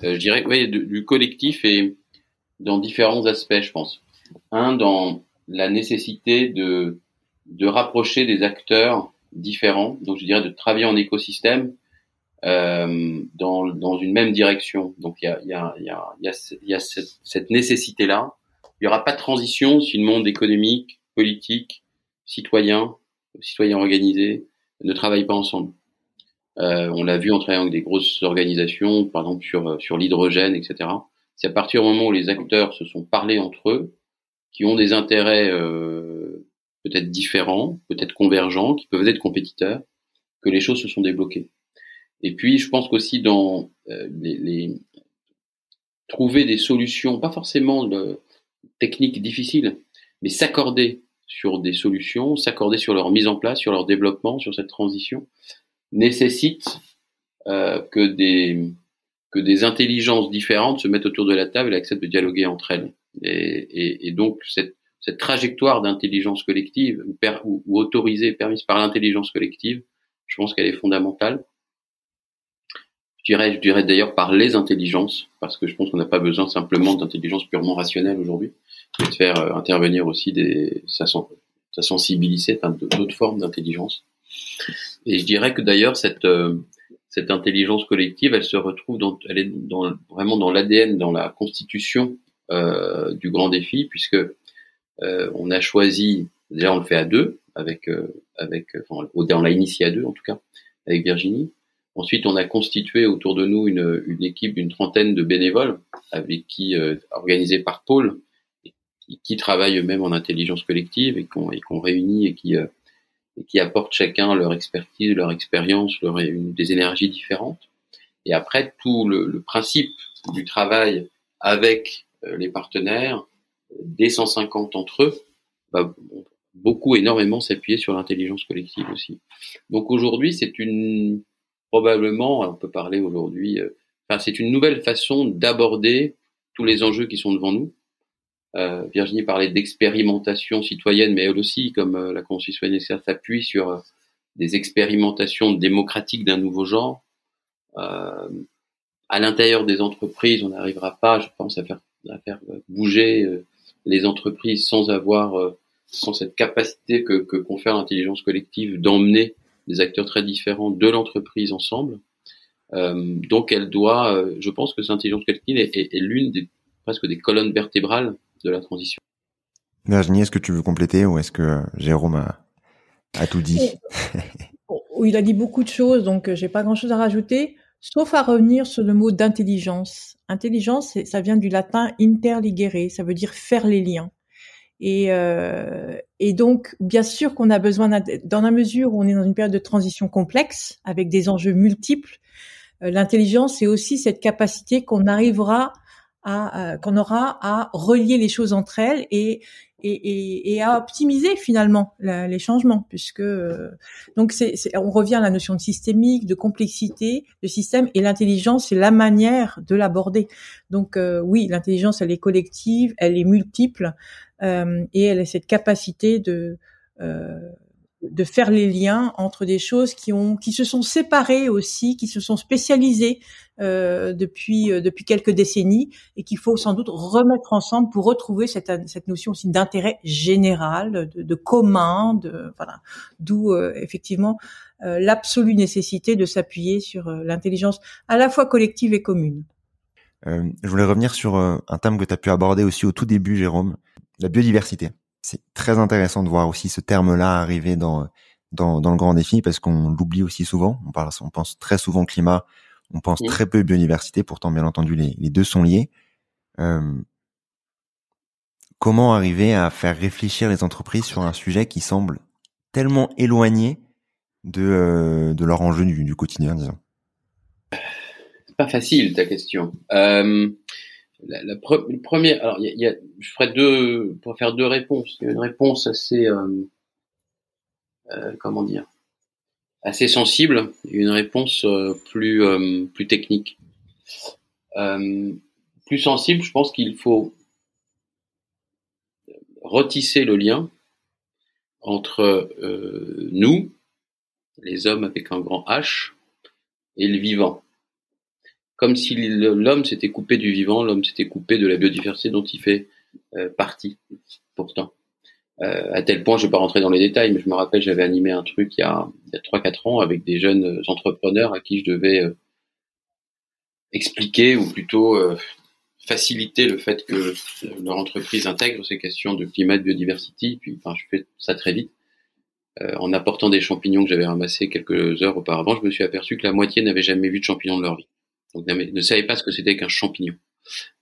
je dirais oui, du, collectif et dans différents aspects, je pense. Un, dans la nécessité de, de rapprocher des acteurs différents, donc je dirais de travailler en écosystème euh, dans, dans une même direction. Donc il y a, y y a, y y a cette, cette nécessité-là. Il n'y aura pas de transition si le monde économique, politique, citoyen, citoyen organisé ne travaillent pas ensemble. Euh, on l'a vu en travaillant avec des grosses organisations, par exemple sur, euh, sur l'hydrogène, etc. C'est à partir du moment où les acteurs se sont parlé entre eux, qui ont des intérêts euh, peut-être différents, peut-être convergents, qui peuvent être compétiteurs, que les choses se sont débloquées. Et puis, je pense qu'aussi dans les, les, trouver des solutions, pas forcément de, techniques difficiles, mais s'accorder sur des solutions, s'accorder sur leur mise en place, sur leur développement, sur cette transition, nécessite euh, que des que des intelligences différentes se mettent autour de la table et acceptent de dialoguer entre elles. Et, et, et donc cette, cette trajectoire d'intelligence collective ou, ou, autorisée, permise par l'intelligence collective, je pense qu'elle est fondamentale. Je dirais, je dirais d'ailleurs par les intelligences, parce que je pense qu'on n'a pas besoin simplement d'intelligence purement rationnelle aujourd'hui, mais de faire euh, intervenir aussi des, sa, sensibilité, enfin, d'autres formes d'intelligence. Et je dirais que d'ailleurs cette euh, cette intelligence collective, elle se retrouve dans, elle est vraiment dans l'ADN, dans la constitution euh, du grand défi, puisque euh, on a choisi, déjà on le fait à deux, avec avec, enfin, on l'a initié à deux en tout cas, avec Virginie. Ensuite, on a constitué autour de nous une, une équipe d'une trentaine de bénévoles, avec qui organisés par Paul, qui, qui travaillent eux-mêmes en intelligence collective et qu'on et qu'on réunit et qui et qui apportent chacun leur expertise, leur expérience, leur, des énergies différentes. Et après, tout le, le principe du travail avec euh, les partenaires, des 150 entre eux, va beaucoup, énormément s'appuyer sur l'intelligence collective aussi. Donc aujourd'hui, c'est une probablement, on peut parler aujourd'hui, euh, enfin c'est une nouvelle façon d'aborder tous les enjeux qui sont devant nous. Euh, Virginie parlait d'expérimentation citoyenne, mais elle aussi, comme euh, la Convention citoyenne s'appuie sur euh, des expérimentations démocratiques d'un nouveau genre. Euh, à l'intérieur des entreprises, on n'arrivera pas, je pense, à faire, bouger les entreprises sans avoir, sans cette capacité que, confère l'intelligence collective d'emmener des acteurs très différents de l'entreprise ensemble. donc, elle doit, je pense que cette intelligence collective est, est, est l'une des presque des colonnes vertébrales de la transition. Virginie, est-ce que tu veux compléter ou est-ce que Jérôme a, tout dit Il a dit beaucoup de choses, donc euh, j'ai pas grand-chose à rajouter, sauf à revenir sur le mot d'intelligence. Intelligence, ça vient du latin interligere, ça veut dire faire les liens. Et, euh, et donc, bien sûr qu'on a besoin, dans la mesure où on est dans une période de transition complexe, avec des enjeux multiples, euh, l'intelligence, c'est aussi cette capacité qu'on arrivera euh, qu'on aura à relier les choses entre elles et et, et, à optimiser finalement les changements, puisque euh, donc c'est, on revient à la notion de systémique, de complexité de système, et l'intelligence c'est la manière de l'aborder. Donc euh, oui, l'intelligence elle est collective, elle est multiple, et elle a cette capacité de de faire les liens entre des choses qui ont qui se sont séparées aussi, qui se sont spécialisées euh, depuis euh, depuis quelques décennies et qu'il faut sans doute remettre ensemble pour retrouver cette cette notion aussi d'intérêt général, de, de, commun, de voilà, d'où euh, effectivement euh, l'absolue nécessité de s'appuyer sur l'intelligence à la fois collective et commune. je voulais revenir sur un thème que tu as pu aborder aussi au tout début, Jérôme, la biodiversité c'est très intéressant de voir aussi ce terme-là arriver dans, dans, dans le grand défi parce qu'on l'oublie aussi souvent. On parle, on pense très souvent climat, on pense très peu biodiversité. Pourtant, bien entendu, les, les deux sont liés. Euh, comment arriver à faire réfléchir les entreprises sur un sujet qui semble tellement éloigné de, euh, de leur enjeu du, du quotidien, disons? C'est pas facile ta question. Euh, la, la alors il y a, je ferai deux, pour faire deux réponses. Il y a une réponse assez, euh, euh, comment dire, assez sensible, et une réponse euh, plus euh, plus technique. Euh, plus sensible, je pense qu'il faut retisser le lien entre nous, les hommes avec un grand H, et le vivant comme si l'homme s'était coupé du vivant, l'homme s'était coupé de la biodiversité dont il fait euh, partie, pourtant. Euh, à tel point, je ne vais pas rentrer dans les détails, mais je me rappelle, j'avais animé un truc il y a, a 3-4 ans avec des jeunes entrepreneurs à qui je devais euh, expliquer, ou plutôt euh, faciliter le fait que leur entreprise intègre ces questions de climat, de biodiversité. Puis, enfin, je fais ça très vite. en apportant des champignons que j'avais ramassés quelques heures auparavant, je me suis aperçu que la moitié n'avait jamais vu de champignons de leur vie donc ne savait pas ce que c'était qu'un champignon.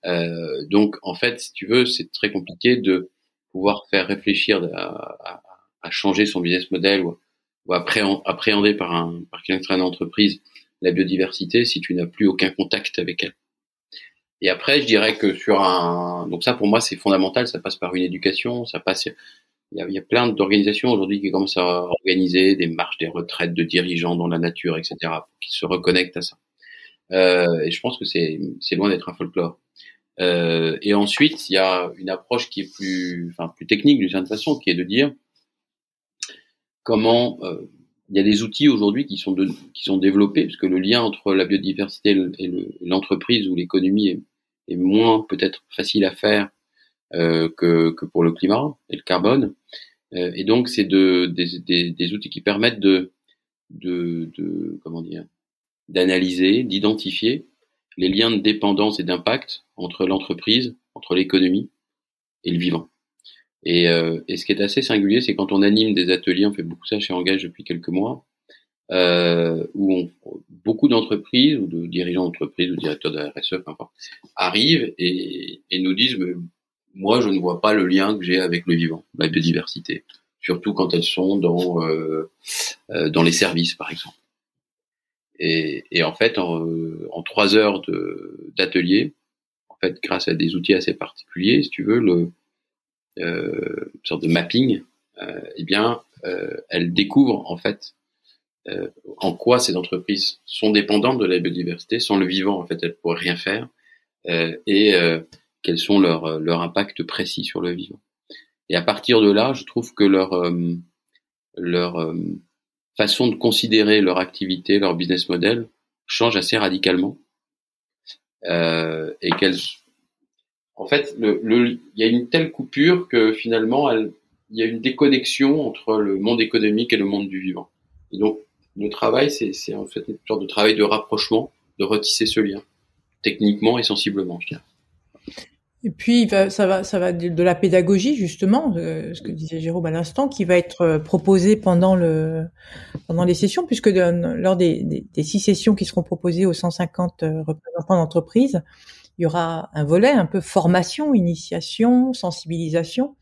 Euh, donc en fait, si tu veux, c'est très compliqué de pouvoir faire réfléchir à, à, changer son business model ou, ou appréhender par un par quelqu'un entreprise la biodiversité si tu n'as plus aucun contact avec elle. Et après, je dirais que sur un donc ça pour moi c'est fondamental, ça passe par une éducation, ça passe il y a, il y a plein d'organisations aujourd'hui qui commencent à organiser des marches des retraites de dirigeants dans la nature, etc., qui se reconnectent à ça. Euh, et je pense que c'est loin d'être un folklore. Euh, et ensuite, il y a une approche qui est plus, enfin, plus technique d'une certaine façon, qui est de dire comment euh, il y a des outils aujourd'hui qui sont de, qui sont développés, parce que le lien entre la biodiversité et l'entreprise ou l'économie est, est, moins peut-être facile à faire euh, que, que pour le climat et le carbone. Euh, et donc, c'est de, des, des, des, outils qui permettent de, de, de comment dire, d'analyser, d'identifier les liens de dépendance et d'impact entre l'entreprise, entre l'économie et le vivant. Et, euh, et, ce qui est assez singulier, c'est quand on anime des ateliers, on fait beaucoup ça chez Engage depuis quelques mois, euh, où on, beaucoup d'entreprises ou de dirigeants d'entreprises ou directeurs de RSE, peu importe, arrivent et, et nous disent moi je ne vois pas le lien que j'ai avec le vivant, la biodiversité. surtout quand elles sont dans dans les services, par exemple. Et, et en fait, en, en trois heures d'atelier, en fait, grâce à des outils assez particuliers, si tu veux, le euh, une sorte de mapping, euh, eh bien, euh, elle découvre en fait euh, en quoi ces entreprises sont dépendantes de la biodiversité, sans le vivant en fait elles pourraient rien faire, euh, et quels sont leurs leur impacts précis sur le vivant. Et à partir de là, je trouve que leur leur façon de considérer leur activité, leur business model change assez radicalement, euh, et qu'elles en fait, le, le, il y a une telle coupure que finalement, il y a une déconnexion entre le monde économique et le monde du vivant. Et donc, le travail, c'est en fait une sorte de travail de rapprochement, de retisser ce lien, techniquement et sensiblement, je dirais. Et puis ça va, ça va de, la pédagogie justement, ce que disait Jérôme à l'instant, qui va être euh, proposé pendant le pendant les sessions, puisque lors des, six sessions qui seront proposées aux 150 euh, représentants d'entreprise, il y aura un volet un peu formation, initiation, sensibilisation,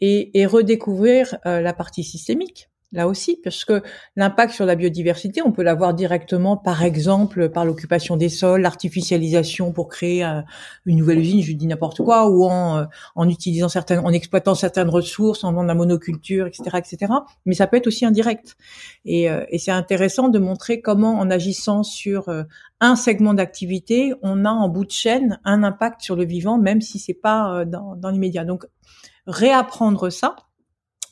et, et redécouvrir euh, la partie systémique là aussi, parce que l'impact sur la biodiversité, on peut l'avoir directement, par exemple, par l'occupation des sols, l'artificialisation pour créer euh, une nouvelle usine, je dis n'importe quoi, ou en, euh, utilisant certaines, en exploitant certaines ressources, en de la monoculture, etc., etc. Mais ça peut être aussi indirect. Et, euh, et c'est intéressant de montrer comment, en agissant sur un segment d'activité, on a en bout de chaîne un impact sur le vivant, même si c'est pas dans l'immédiat. Donc, réapprendre ça,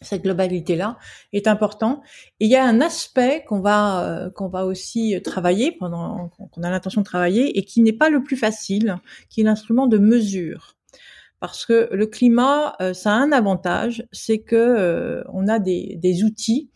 cette globalité-là est important. Et il y a un aspect qu'on va euh, qu'on va aussi travailler pendant qu'on a l'intention de travailler et qui n'est pas le plus facile, qui est l'instrument de mesure. Parce que le climat, euh, ça a un avantage, c'est que euh, on a des, des outils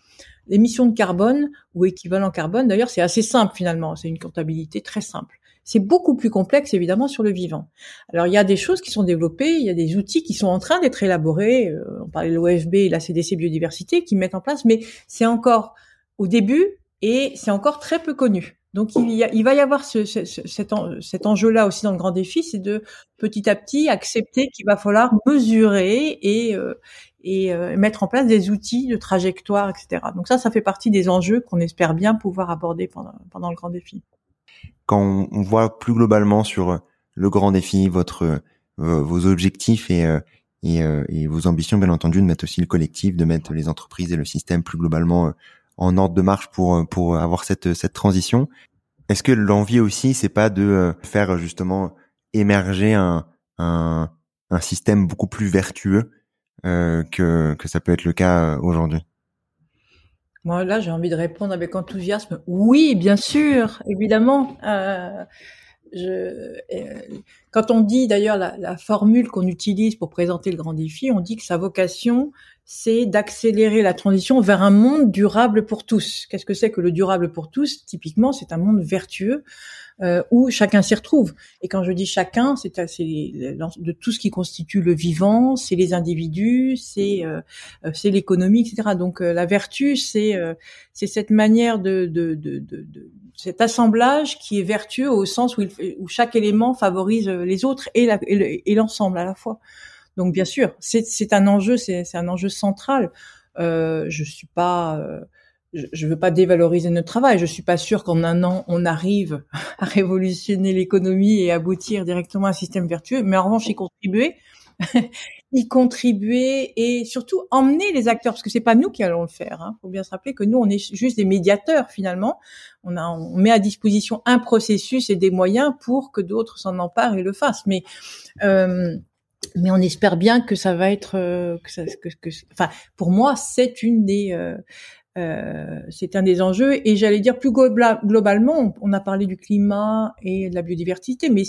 l'émission de carbone ou équivalent carbone. D'ailleurs, c'est assez simple finalement. C'est une comptabilité très simple. C'est beaucoup plus complexe évidemment sur le vivant. Alors il y a des choses qui sont développées, il y a des outils qui sont en train d'être élaborés. Euh, on parlait de l'OFB et la CDC biodiversité qui mettent en place, mais c'est encore au début et c'est encore très peu connu. Donc il, y a, il va y avoir ce, cet, cet enjeu-là aussi dans le grand défi, c'est de petit à petit accepter qu'il va falloir mesurer et, euh, et euh, mettre en place des outils de trajectoire, etc. Donc ça, ça fait partie des enjeux qu'on espère bien pouvoir aborder pendant, pendant le grand défi quand on, voit plus globalement sur euh, le grand défi, votre euh, vos objectifs et, euh, et, vos ambitions, bien entendu, de mettre aussi le collectif, de mettre les entreprises et le système plus globalement en ordre de marche pour pour avoir cette cette transition. Est-ce que l'envie aussi, c'est pas de faire justement émerger un un, un système beaucoup plus vertueux euh, que que ça peut être le cas aujourd'hui? Moi, là, j'ai envie de répondre avec enthousiasme. Oui, bien sûr, évidemment. Euh, euh, quand on dit d'ailleurs la, la, formule qu'on utilise pour présenter le grand défi, on dit que sa vocation, c'est d'accélérer la transition vers un monde durable pour tous. Qu'est-ce que c'est que le durable pour tous? Typiquement, c'est un monde vertueux euh, où chacun s'y retrouve. Et quand je dis chacun, c'est de tout ce qui constitue le vivant, c'est les individus, c'est euh, euh, l'économie, etc. Donc la vertu, c'est c'est cette manière de, de, de, de, cet assemblage qui est vertueux au sens où, il, où chaque élément favorise les autres et l'ensemble à la fois. Donc bien sûr, c'est un enjeu, c'est un enjeu central. Euh, je suis pas je ne veux pas dévaloriser notre travail. Je suis pas sûre qu'en un an on arrive à révolutionner l'économie et aboutir directement à un système vertueux, mais en revanche y contribuer, y contribuer et surtout emmener les acteurs, parce que c'est pas nous qui allons le faire. Il hein. faut bien se rappeler que nous on est juste des médiateurs finalement. On, a, on met à disposition un processus et des moyens pour que d'autres s'en emparent et le fassent. Mais euh, mais on espère bien que ça va être, euh, que, ça, que, que, enfin, pour moi, c'est une des, euh, euh, c'est un des enjeux. Et j'allais dire plus globalement, on a parlé du climat et de la biodiversité, mais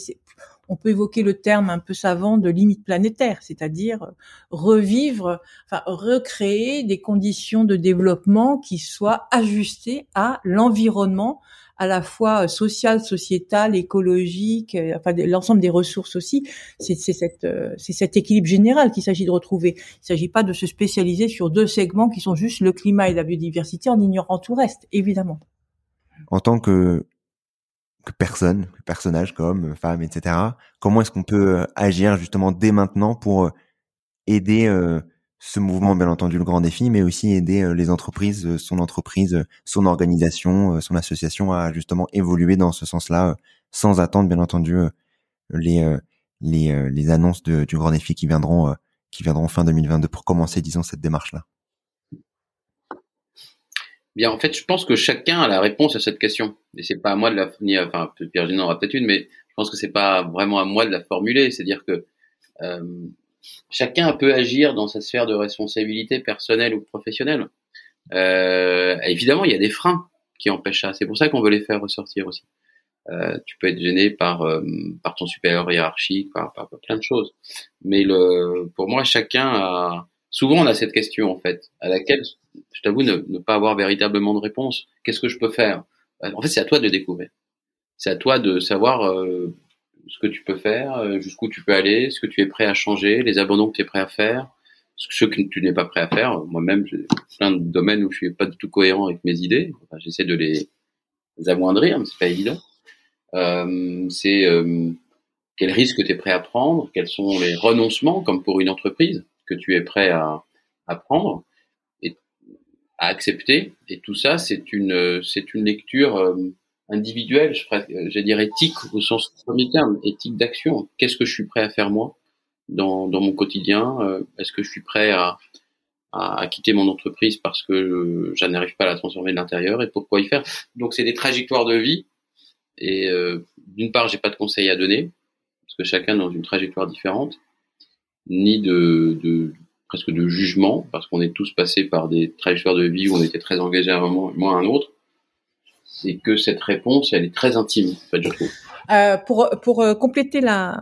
on peut évoquer le terme un peu savant de limite planétaire, c'est-à-dire revivre, enfin recréer des conditions de développement qui soient ajustées à l'environnement à la fois euh, sociale, sociétale, écologique, euh, enfin l'ensemble des ressources aussi. C'est cette, euh, cet équilibre général qu'il s'agit de retrouver. Il ne s'agit pas de se spécialiser sur deux segments qui sont juste le climat et la biodiversité en ignorant tout le reste, évidemment. En tant que, que personne, personnage comme femme, etc. Comment est-ce qu'on peut agir justement dès maintenant pour aider ce mouvement, bien entendu, le grand défi, mais aussi aider les entreprises, son entreprise, son organisation, son association à justement évoluer dans ce sens-là, sans attendre, bien entendu, les les, les annonces de, du grand défi qui viendront qui viendront fin 2022 pour commencer, disons, cette démarche-là. Bien, en fait, je pense que chacun a la réponse à cette question. Et c'est pas à moi de la, ni, enfin, Pierre Gino aura peut-être une, mais je pense que c'est pas vraiment à moi de la formuler. C'est-à-dire que euh, chacun peut agir dans sa sphère de responsabilité personnelle ou professionnelle. Euh, évidemment, il y a des freins qui empêchent ça. C'est pour ça qu'on veut les faire ressortir aussi. Euh, tu peux être gêné par euh, ton supérieur hiérarchique, par, plein de choses. Mais pour moi, chacun a souvent on a cette question en fait, à laquelle je t'avoue ne, ne, pas avoir véritablement de réponse. Qu'est-ce que je peux faire? En fait, c'est à toi de découvrir. C'est à toi de savoir ce que tu peux faire, euh, jusqu'où tu peux aller, ce que tu es prêt à changer, les abandons que tu es prêt à faire, ce que tu n'es pas prêt à faire. Moi-même, j'ai plein de domaines où je suis pas du tout cohérent avec mes idées. J'essaie de les amoindrir, mais c'est pas évident. Euh, c'est euh, quels risques tu es prêt à prendre, quels sont les renoncements, comme pour une entreprise, que tu es prêt à, à prendre et à accepter. Et tout ça, c'est une, c'est une lecture euh, individuelle, je j'allais dire éthique au sens premier terme, éthique d'action. Qu'est-ce que je suis prêt à faire moi dans, dans mon quotidien euh, Est-ce que je suis prêt à, à, quitter mon entreprise parce que je, n'arrive pas à la transformer de l'intérieur et pourquoi y faire? Donc c'est des trajectoires de vie et euh, d'une part j'ai pas de conseils à donner parce que chacun dans une trajectoire différente, ni de, de presque de jugement parce qu'on est tous passés par des trajectoires de vie où on était très engagés à un moment, moins à un autre c'est que cette réponse, elle est très intime, en fait, je trouve. Euh, pour pour euh, compléter la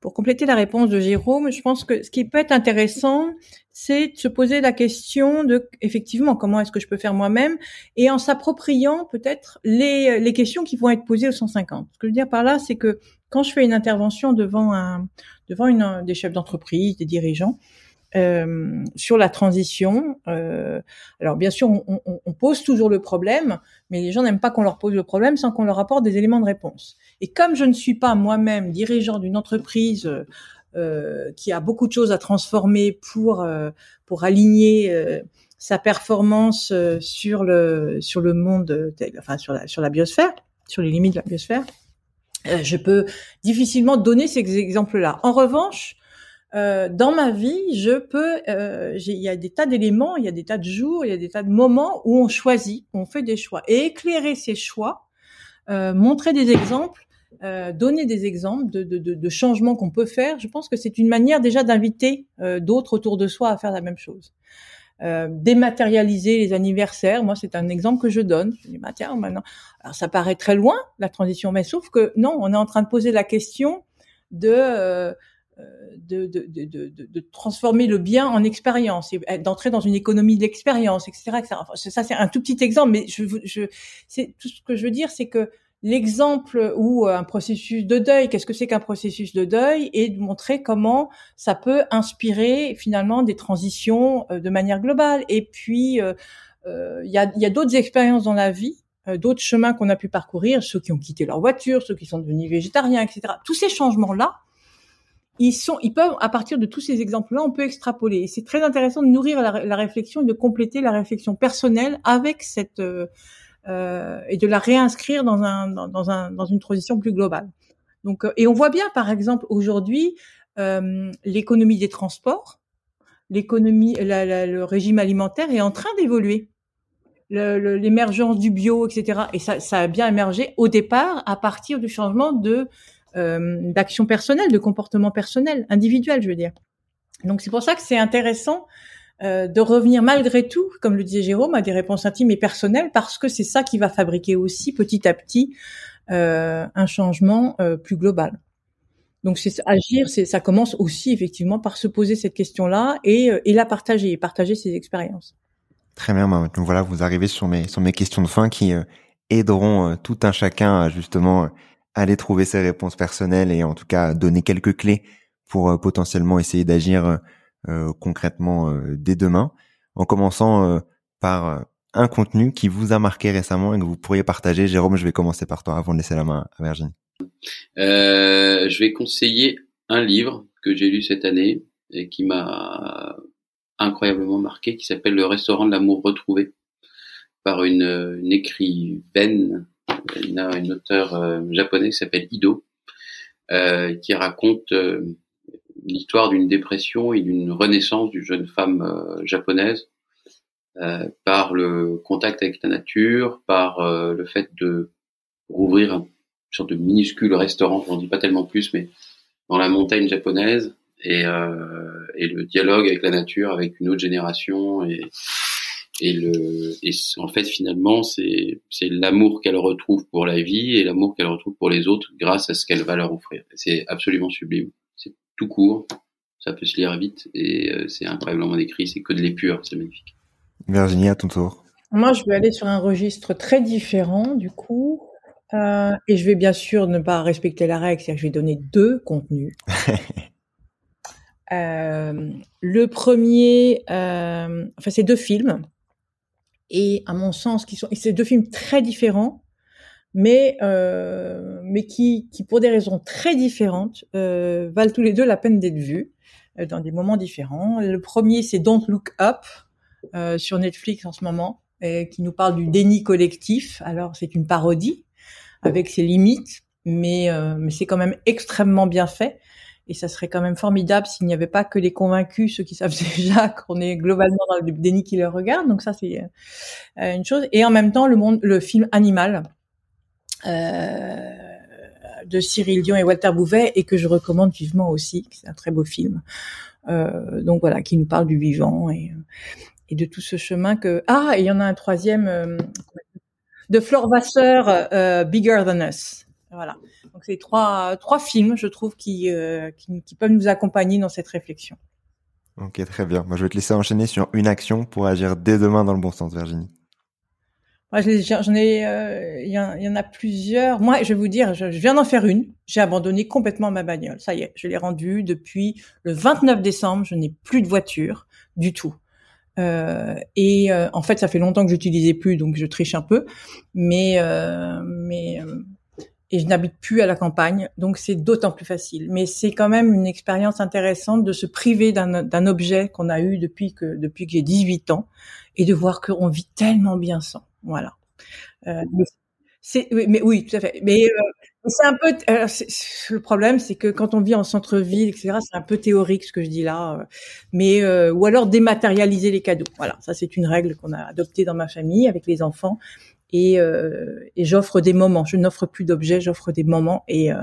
pour compléter la réponse de Jérôme, je pense que ce qui peut être intéressant, c'est de se poser la question de effectivement comment est-ce que je peux faire moi-même et en s'appropriant peut-être les les questions qui vont être posées au 150. Ce que je veux dire par là, c'est que quand je fais une intervention devant un devant une des chefs d'entreprise, des dirigeants, euh, sur la transition. Euh, alors bien sûr, on, on, on, pose toujours le problème, mais les gens n'aiment pas qu'on leur pose le problème sans qu'on leur apporte des éléments de réponse. Et comme je ne suis pas moi-même dirigeant d'une entreprise euh, qui a beaucoup de choses à transformer pour euh, pour aligner euh, sa performance sur le sur le monde, enfin sur la sur la biosphère, sur les limites de la biosphère, je peux difficilement donner ces exemples-là. En revanche, euh, dans ma vie, je peux, euh, il y a des tas d'éléments, il y a des tas de jours, il y a des tas de moments où on choisit, on fait des choix. Et éclairer ces choix, euh, montrer des exemples, euh, donner des exemples de, de, de, de changements qu'on peut faire, je pense que c'est une manière déjà d'inviter euh, d'autres autour de soi à faire la même chose. dématérialiser les anniversaires, moi c'est un exemple que je donne. Je dis, bah, tiens, maintenant, alors ça paraît très loin la transition, mais sauf que non, on est en train de poser la question de de, de, de, de, transformer le bien en expérience et d'entrer dans une économie d'expérience, etc., etc. ça, c'est un tout petit exemple, mais je, je, c'est tout ce que je veux dire, c'est que l'exemple ou un processus de deuil, qu'est-ce que c'est qu'un processus de deuil, et de montrer comment ça peut inspirer finalement des transitions euh, de manière globale. Et puis, euh, euh, il y a, y a d'autres expériences dans la vie d'autres chemins qu'on a pu parcourir, ceux qui ont quitté leur voiture, ceux qui sont devenus végétariens, etc. Tous ces changements-là, ils sont, ils peuvent, à partir de tous ces exemples-là, on peut extrapoler. Et c'est très intéressant de nourrir la, réflexion et de compléter la réflexion personnelle avec cette euh, euh, et de la réinscrire dans un dans, un dans une transition plus globale. Donc, euh, et on voit bien, par exemple, aujourd'hui, euh, l'économie des transports, l'économie, le régime alimentaire est en train d'évoluer. L'émergence du bio, etc. Et ça, ça a bien émergé au départ à partir du changement de d'action personnelle, de comportement personnel, individuel, je veux dire. Donc c'est pour ça que c'est intéressant euh, de revenir malgré tout, comme le disait Jérôme, à des réponses intimes et personnelles, parce que c'est ça qui va fabriquer aussi petit à petit euh, un changement euh, plus global. Donc c'est agir, c'est ça commence aussi effectivement par se poser cette question-là et, euh, la partager, partager ses expériences. Très bien, donc voilà, vous arrivez sur mes sur mes questions de fin qui aideront tout un chacun à justement aller trouver ses réponses personnelles et en tout cas donner quelques clés pour euh, potentiellement essayer d'agir euh, concrètement euh, dès demain, en commençant par un contenu qui vous a marqué récemment et que vous pourriez partager. Jérôme, je vais commencer par toi avant de laisser la main à Virginie. je vais conseiller un livre que j'ai lu cette année et qui m'a incroyablement marqué qui s'appelle Le restaurant de l'amour retrouvé par une, une écrivaine, une, une auteure euh, japonaise qui s'appelle Ido, euh, qui raconte euh, l'histoire d'une dépression et d'une renaissance d'une jeune femme japonaise par le contact avec la nature, par le fait de rouvrir une sorte de minuscule restaurant, j'en dis pas tellement plus, mais dans la montagne japonaise et, euh, et le dialogue avec la nature, avec une autre génération et et le et en fait finalement c'est c'est l'amour qu'elle retrouve pour la vie et l'amour qu'elle retrouve pour les autres grâce à ce qu'elle va leur offrir. C'est absolument sublime. C'est tout court, ça peut se lire vite et euh, c'est incroyablement écrit. C'est que de l'épure, c'est magnifique. Virginie, à ton tour. Moi, je vais aller sur un registre très différent du coup. Euh, et je vais bien sûr ne pas respecter la règle, c'est-à-dire que je vais donner deux contenus. euh, le premier, euh, enfin c'est deux films, et à mon sens, qui sont, c'est deux films très différents, mais euh, mais qui, qui pour des raisons très différentes euh, valent tous les deux la peine d'être vus euh, dans des moments différents. Le premier, c'est Don't Look Up euh, sur Netflix en ce moment, et qui nous parle du déni collectif. Alors c'est une parodie avec ses limites, mais, euh, mais c'est quand même extrêmement bien fait. Et ça serait quand même formidable s'il n'y avait pas que les convaincus, ceux qui savent déjà qu'on est globalement dans le déni qui les regarde. Donc ça, c'est euh, une chose. Et en même temps, le monde, le film Animal euh, de Cyril Dion et Walter Bouvet, et que je recommande vivement aussi. C'est un très beau film. Euh, donc voilà, qui nous parle du vivant et, de tout ce chemin que. Ah, et il y en a un troisième. De Flore Vasseur, Bigger Than Us. Voilà. Donc c'est trois trois films, je trouve, qui, euh, qui, qui peuvent nous accompagner dans cette réflexion. Ok, très bien. Moi, je vais te laisser enchaîner sur une action pour agir dès demain dans le bon sens, Virginie. Moi, j'en ai, euh, il y, en, y, en a plusieurs. Moi, je vais vous dire, je, je viens d'en faire une. J'ai abandonné complètement ma bagnole. Ça y est, je l'ai rendue depuis le 29 décembre. Je n'ai plus de voiture du tout. Euh, et euh, en fait, ça fait longtemps que j'utilisais plus, donc je triche un peu. Mais euh, mais euh, et je n'habite plus à la campagne, donc c'est d'autant plus facile. Mais c'est quand même une expérience intéressante de se priver d'un objet qu'on a eu depuis que depuis que j'ai 18 ans et de voir qu'on vit tellement bien sans. Voilà. Euh, c'est mais oui, tout à fait. Mais euh, c'est un peu euh, le problème, c'est que quand on vit en centre-ville, etc., c'est un peu théorique ce que je dis là. mais ou alors dématérialiser les cadeaux. Voilà, ça c'est une règle qu'on a adoptée dans ma famille avec les enfants et, euh, et j'offre des moments. Je n'offre plus d'objets, j'offre des moments et, euh,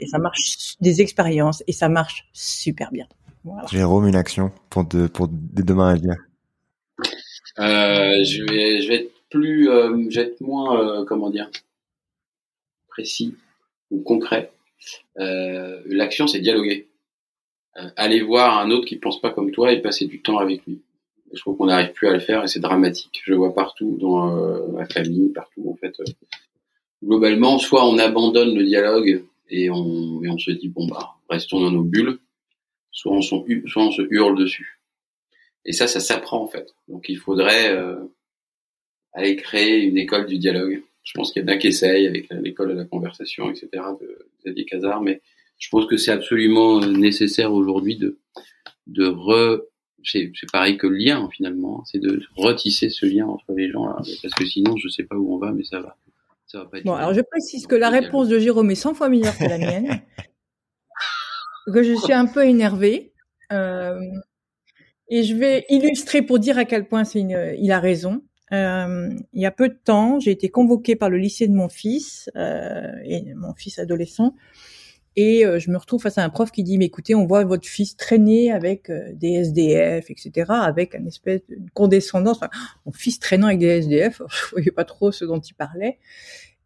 et ça marche, des expériences et ça marche super bien. Voilà. Jérôme, une action pour de, pour demain à dire. Euh, je vais, je vais être plus, euh, je vais être moins, euh, comment dire, précis ou concret. Euh, L'action, c'est dialoguer. Euh, aller voir un autre qui pense pas comme toi et passer du temps avec lui. Je trouve qu'on n'arrive plus à le faire et c'est dramatique. Je le vois partout dans euh, ma famille, partout en fait. Globalement, soit on abandonne le dialogue et on, et on se dit bon bah restons dans nos bulles, soit on, se hurle dessus. Et ça, ça s'apprend en fait. Donc il faudrait euh, aller créer une école du dialogue. Je pense qu'il y en a qui essayent avec l'école de la conversation, etc. de Xavier Casar, mais je pense que c'est absolument nécessaire aujourd'hui de de re c'est pareil que le lien finalement, c'est de retisser ce lien entre les gens là, parce que sinon je sais pas où on va, mais ça va, ça va pas être. Bon, alors je précise que la réponse de Jérôme est 100 fois meilleure que la mienne, que je suis un peu énervée, euh, et je vais illustrer pour dire à quel point c'est il a raison. Euh, il y a peu de temps, j'ai été convoquée par le lycée de mon fils euh, et mon fils adolescent et euh, je me retrouve face à un prof qui dit, mais écoutez, on voit votre fils traîner avec euh, des SDF, etc., avec une espèce de condescendance. Enfin, mon fils traînant avec des SDF, je voyais pas trop ce dont il parlait.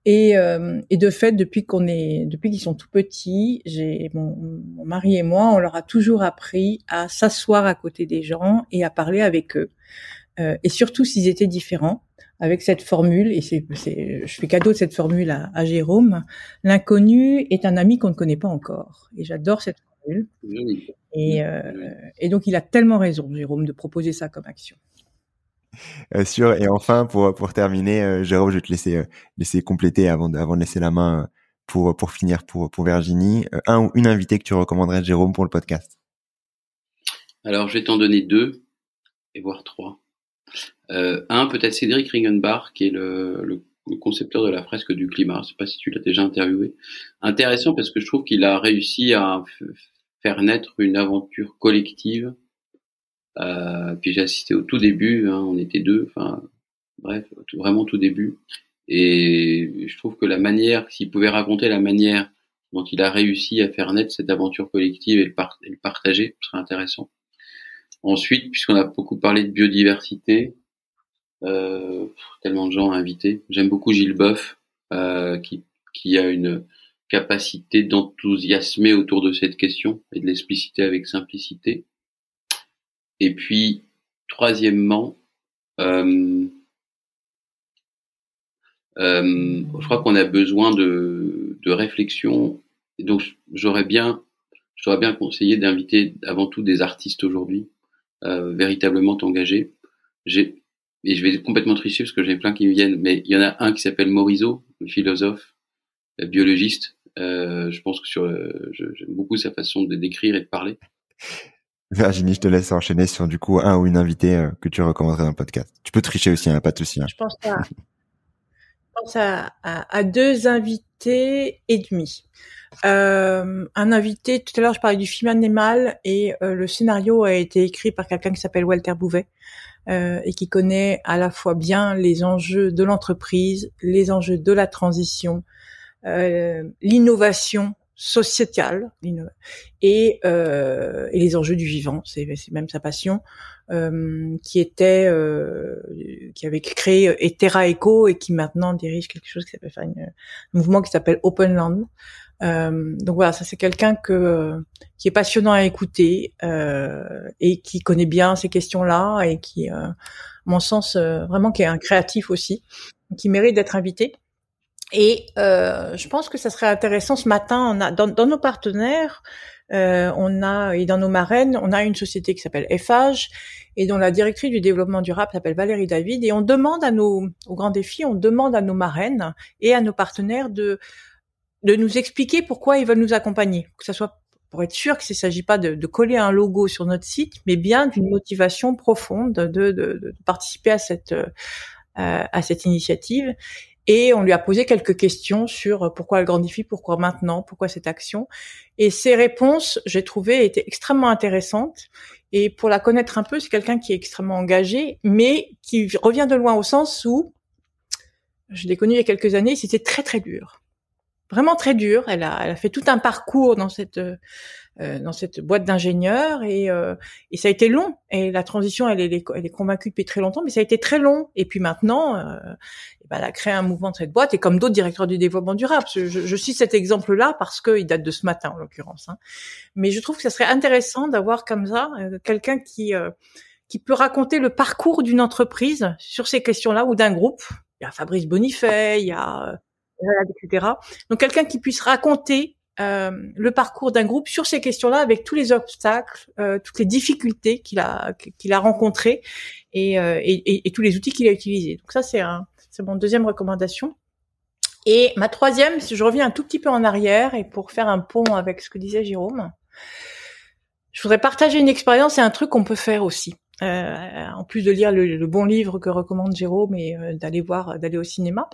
Et, euh, et de fait, depuis qu'on est, depuis qu'ils sont tout petits, j'ai mon, mon, mari et moi, on leur a toujours appris à s'asseoir à côté des gens et à parler avec eux. Euh, et surtout s'ils étaient différents avec cette formule, et c'est, je fais cadeau de cette formule à, à Jérôme, l'inconnu est un ami qu'on ne connaît pas encore. Et j'adore cette formule. Et, euh, et, donc il a tellement raison, Jérôme, de proposer ça comme action. Euh, sûr. Et enfin, pour pour terminer, euh, Jérôme, je vais te laisser euh, laisser compléter avant de, avant de laisser la main pour pour finir pour pour Virginie. un ou une invitée que tu recommanderais, Jérôme, pour le podcast? Alors, je vais t'en donner deux. et voire trois. Euh, un, peut-être Cédric Ringenbach, qui est le, le, concepteur de la fresque du climat. Je sais pas si tu l'as déjà interviewé. Intéressant parce que je trouve qu'il a réussi à faire naître une aventure collective. Euh, puis j'ai assisté au tout début, hein, on était deux, enfin bref, vraiment tout début. Et je trouve que la manière, s'il pouvait raconter la manière dont il a réussi à faire naître cette aventure collective le, et le partager, ce serait intéressant. Ensuite, puisqu'on a beaucoup parlé de biodiversité, euh, tellement de gens invités. J'aime beaucoup Gilles Boeuf, euh, qui, qui a une capacité d'enthousiasmer autour de cette question et de l'expliciter avec simplicité. Et puis, troisièmement, euh, euh, je crois qu'on a besoin de, de réflexion. Donc, j'aurais bien, j'aurais bien conseillé d'inviter avant tout des artistes aujourd'hui, euh, véritablement engagés. J'ai, et je vais complètement tricher parce que j'ai plein qui me viennent, mais il y en a un qui s'appelle Morisot, le philosophe, le biologiste. Euh, je pense que sur, euh, j'aime beaucoup sa façon de d'écrire et de parler. Virginie, je te laisse enchaîner sur du coup un ou une invitée euh, que tu recommanderais dans le podcast. Tu peux tricher aussi, hein, pas de souci. Hein. Je pense à, je pense à, à, à deux invités et demi. Euh, un invité, tout à l'heure je parlais du film Animal et euh, le scénario a été écrit par quelqu'un qui s'appelle Walter Bouvet euh, et qui connaît à la fois bien les enjeux de l'entreprise, les enjeux de la transition, euh, l'innovation sociétale et, euh, et, les enjeux du vivant, c'est même sa passion, euh, qui était, euh, qui avait créé Etera Eco et qui maintenant dirige quelque chose qui s'appelle, un mouvement qui s'appelle Open Land. Euh, donc voilà, ça c'est quelqu'un que qui est passionnant à écouter euh, et qui connaît bien ces questions-là et qui, euh, à mon sens, vraiment qui est un créatif aussi, qui mérite d'être invité. Et euh, je pense que ça serait intéressant ce matin. On a dans, dans nos partenaires, euh, on a et dans nos marraines, on a une société qui s'appelle FH et dont la directrice du développement durable s'appelle Valérie David. Et on demande à nos aux grands défis, on demande à nos marraines et à nos partenaires de de nous expliquer pourquoi ils veulent nous accompagner, que ce soit pour être sûr qu'il ne s'agit pas de, de, coller un logo sur notre site, mais bien d'une motivation profonde de, de, de, participer à cette euh, à cette initiative. Et on lui a posé quelques questions sur pourquoi le grand défi, pourquoi maintenant, pourquoi cette action. Et ses réponses, j'ai trouvé, étaient extrêmement intéressantes. Et pour la connaître un peu, c'est quelqu'un qui est extrêmement engagé, mais qui revient de loin au sens où, je l'ai connu il y a quelques années, c'était très très dur. Vraiment très dur. Elle a, elle a fait tout un parcours dans cette euh, dans cette boîte d'ingénieurs et, euh, et ça a été long et la transition elle est, elle est convaincue depuis très longtemps mais ça a été très long et puis maintenant euh, ben, elle a créé un mouvement de cette boîte et comme d'autres directeurs du développement durable je, je cite cet exemple là parce qu'il date de ce matin en l'occurrence hein. mais je trouve que ça serait intéressant d'avoir comme ça quelqu'un qui qui peut raconter le parcours d'une entreprise sur ces questions là ou d'un groupe il y a Fabrice Bonifay il y a etc. Donc quelqu'un qui puisse raconter euh, le parcours d'un groupe sur ces questions-là, avec tous les obstacles, euh, toutes les difficultés qu'il a qu'il rencontrées et, euh, et, tous les outils qu'il a utilisés. Donc ça, c'est c'est mon deuxième recommandation. Et ma troisième, je reviens un tout petit peu en arrière et pour faire un pont avec ce que disait Jérôme, je voudrais partager une expérience et un truc qu'on peut faire aussi. En plus de lire le, le, bon livre que recommande Jérôme et d'aller voir, d'aller au cinéma,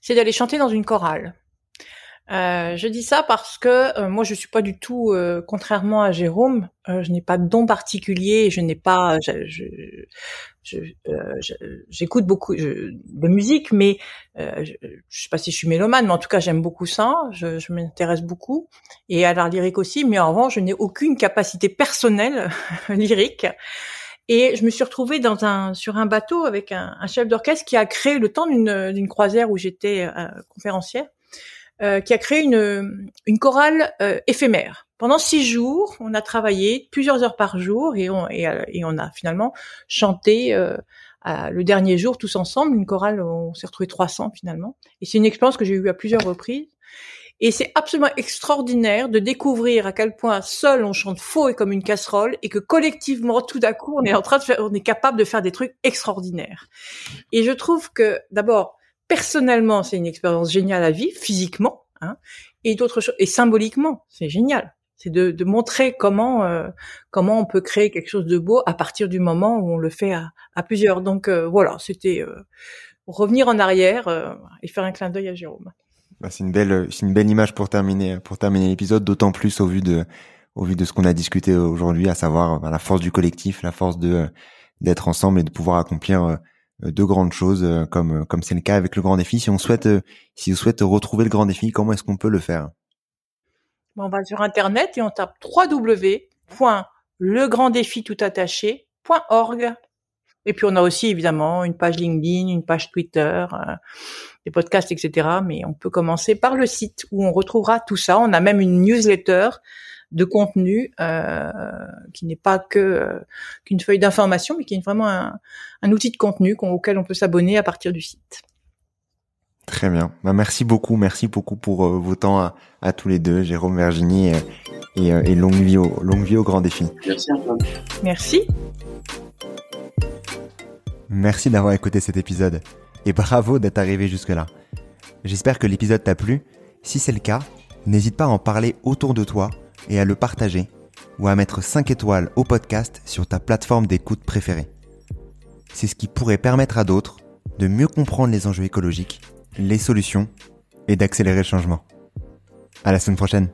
c'est d'aller chanter dans une chorale. Euh, je dis ça parce que euh, moi je suis pas du tout, euh, contrairement à Jérôme, je n'ai pas de don particulier, je n'ai pas, j'écoute beaucoup de musique, mais je, sais pas si je suis mélomane, mais en tout cas j'aime beaucoup ça, je m'intéresse beaucoup et à l'art lyrique aussi, mais en revanche je n'ai aucune capacité personnelle lyrique. Et je me suis retrouvée dans un, sur un bateau avec un, un chef d'orchestre qui a créé le temps d'une croisière où j'étais conférencière euh, qui a créé une, une chorale euh, éphémère. Pendant six jours, on a travaillé plusieurs heures par jour et on, et, euh, on a finalement chanté le dernier jour tous ensemble. Une chorale, on s'est retrouvé 300 finalement. Et c'est une expérience que j'ai eue à plusieurs reprises. Et c'est absolument extraordinaire de découvrir à quel point seul on chante faux et comme une casserole et que collectivement, tout d'un coup, on est en train de faire, on est capable de faire des trucs extraordinaires. Et je trouve que, d'abord, personnellement, c'est une expérience géniale à vivre, physiquement, hein, et d'autres choses, et symboliquement, c'est génial. c'est de, de, montrer comment euh, comment on peut créer quelque chose de beau à partir du moment où on le fait à, à plusieurs. Donc euh, voilà, c'était euh, revenir en arrière et faire un clin d'œil à Jérôme. Bah, c'est une belle c'est une belle image pour terminer pour terminer l'épisode, d'autant plus au vu de au vu de ce qu'on a discuté aujourd'hui, à savoir bah, la force du collectif, la force de d'être ensemble et de pouvoir accomplir de grandes choses comme comme c'est le cas avec le grand défi. Si on souhaite si vous souhaitez retrouver le grand défi, comment est-ce qu'on peut le faire? On va sur internet et on tape www.legranddéfitoutattaché.org. Et puis on a aussi évidemment une page LinkedIn, une page Twitter, euh, des podcasts, etc. Mais on peut commencer par le site où on retrouvera tout ça. On a même une newsletter de contenu euh, qui n'est pas que euh, qu'une feuille d'information, mais qui est vraiment un, outil de contenu auquel on peut s'abonner à partir du site. Très bien. Bah, merci beaucoup, merci beaucoup pour euh, vos temps à, tous les deux, Jérôme, Virginie, et, et, et longue vie au longue vie au grand défi. Merci Antoine. Merci. Merci d'avoir écouté cet épisode et bravo d'être arrivé jusque-là. J'espère que l'épisode t'a plu. Si c'est le cas, n'hésite pas à en parler autour de toi et à le partager ou à mettre 5 étoiles au podcast sur ta plateforme d'écoute préférée. C'est ce qui pourrait permettre à d'autres de mieux comprendre les enjeux écologiques les solutions et d'accélérer le changement. À la semaine prochaine.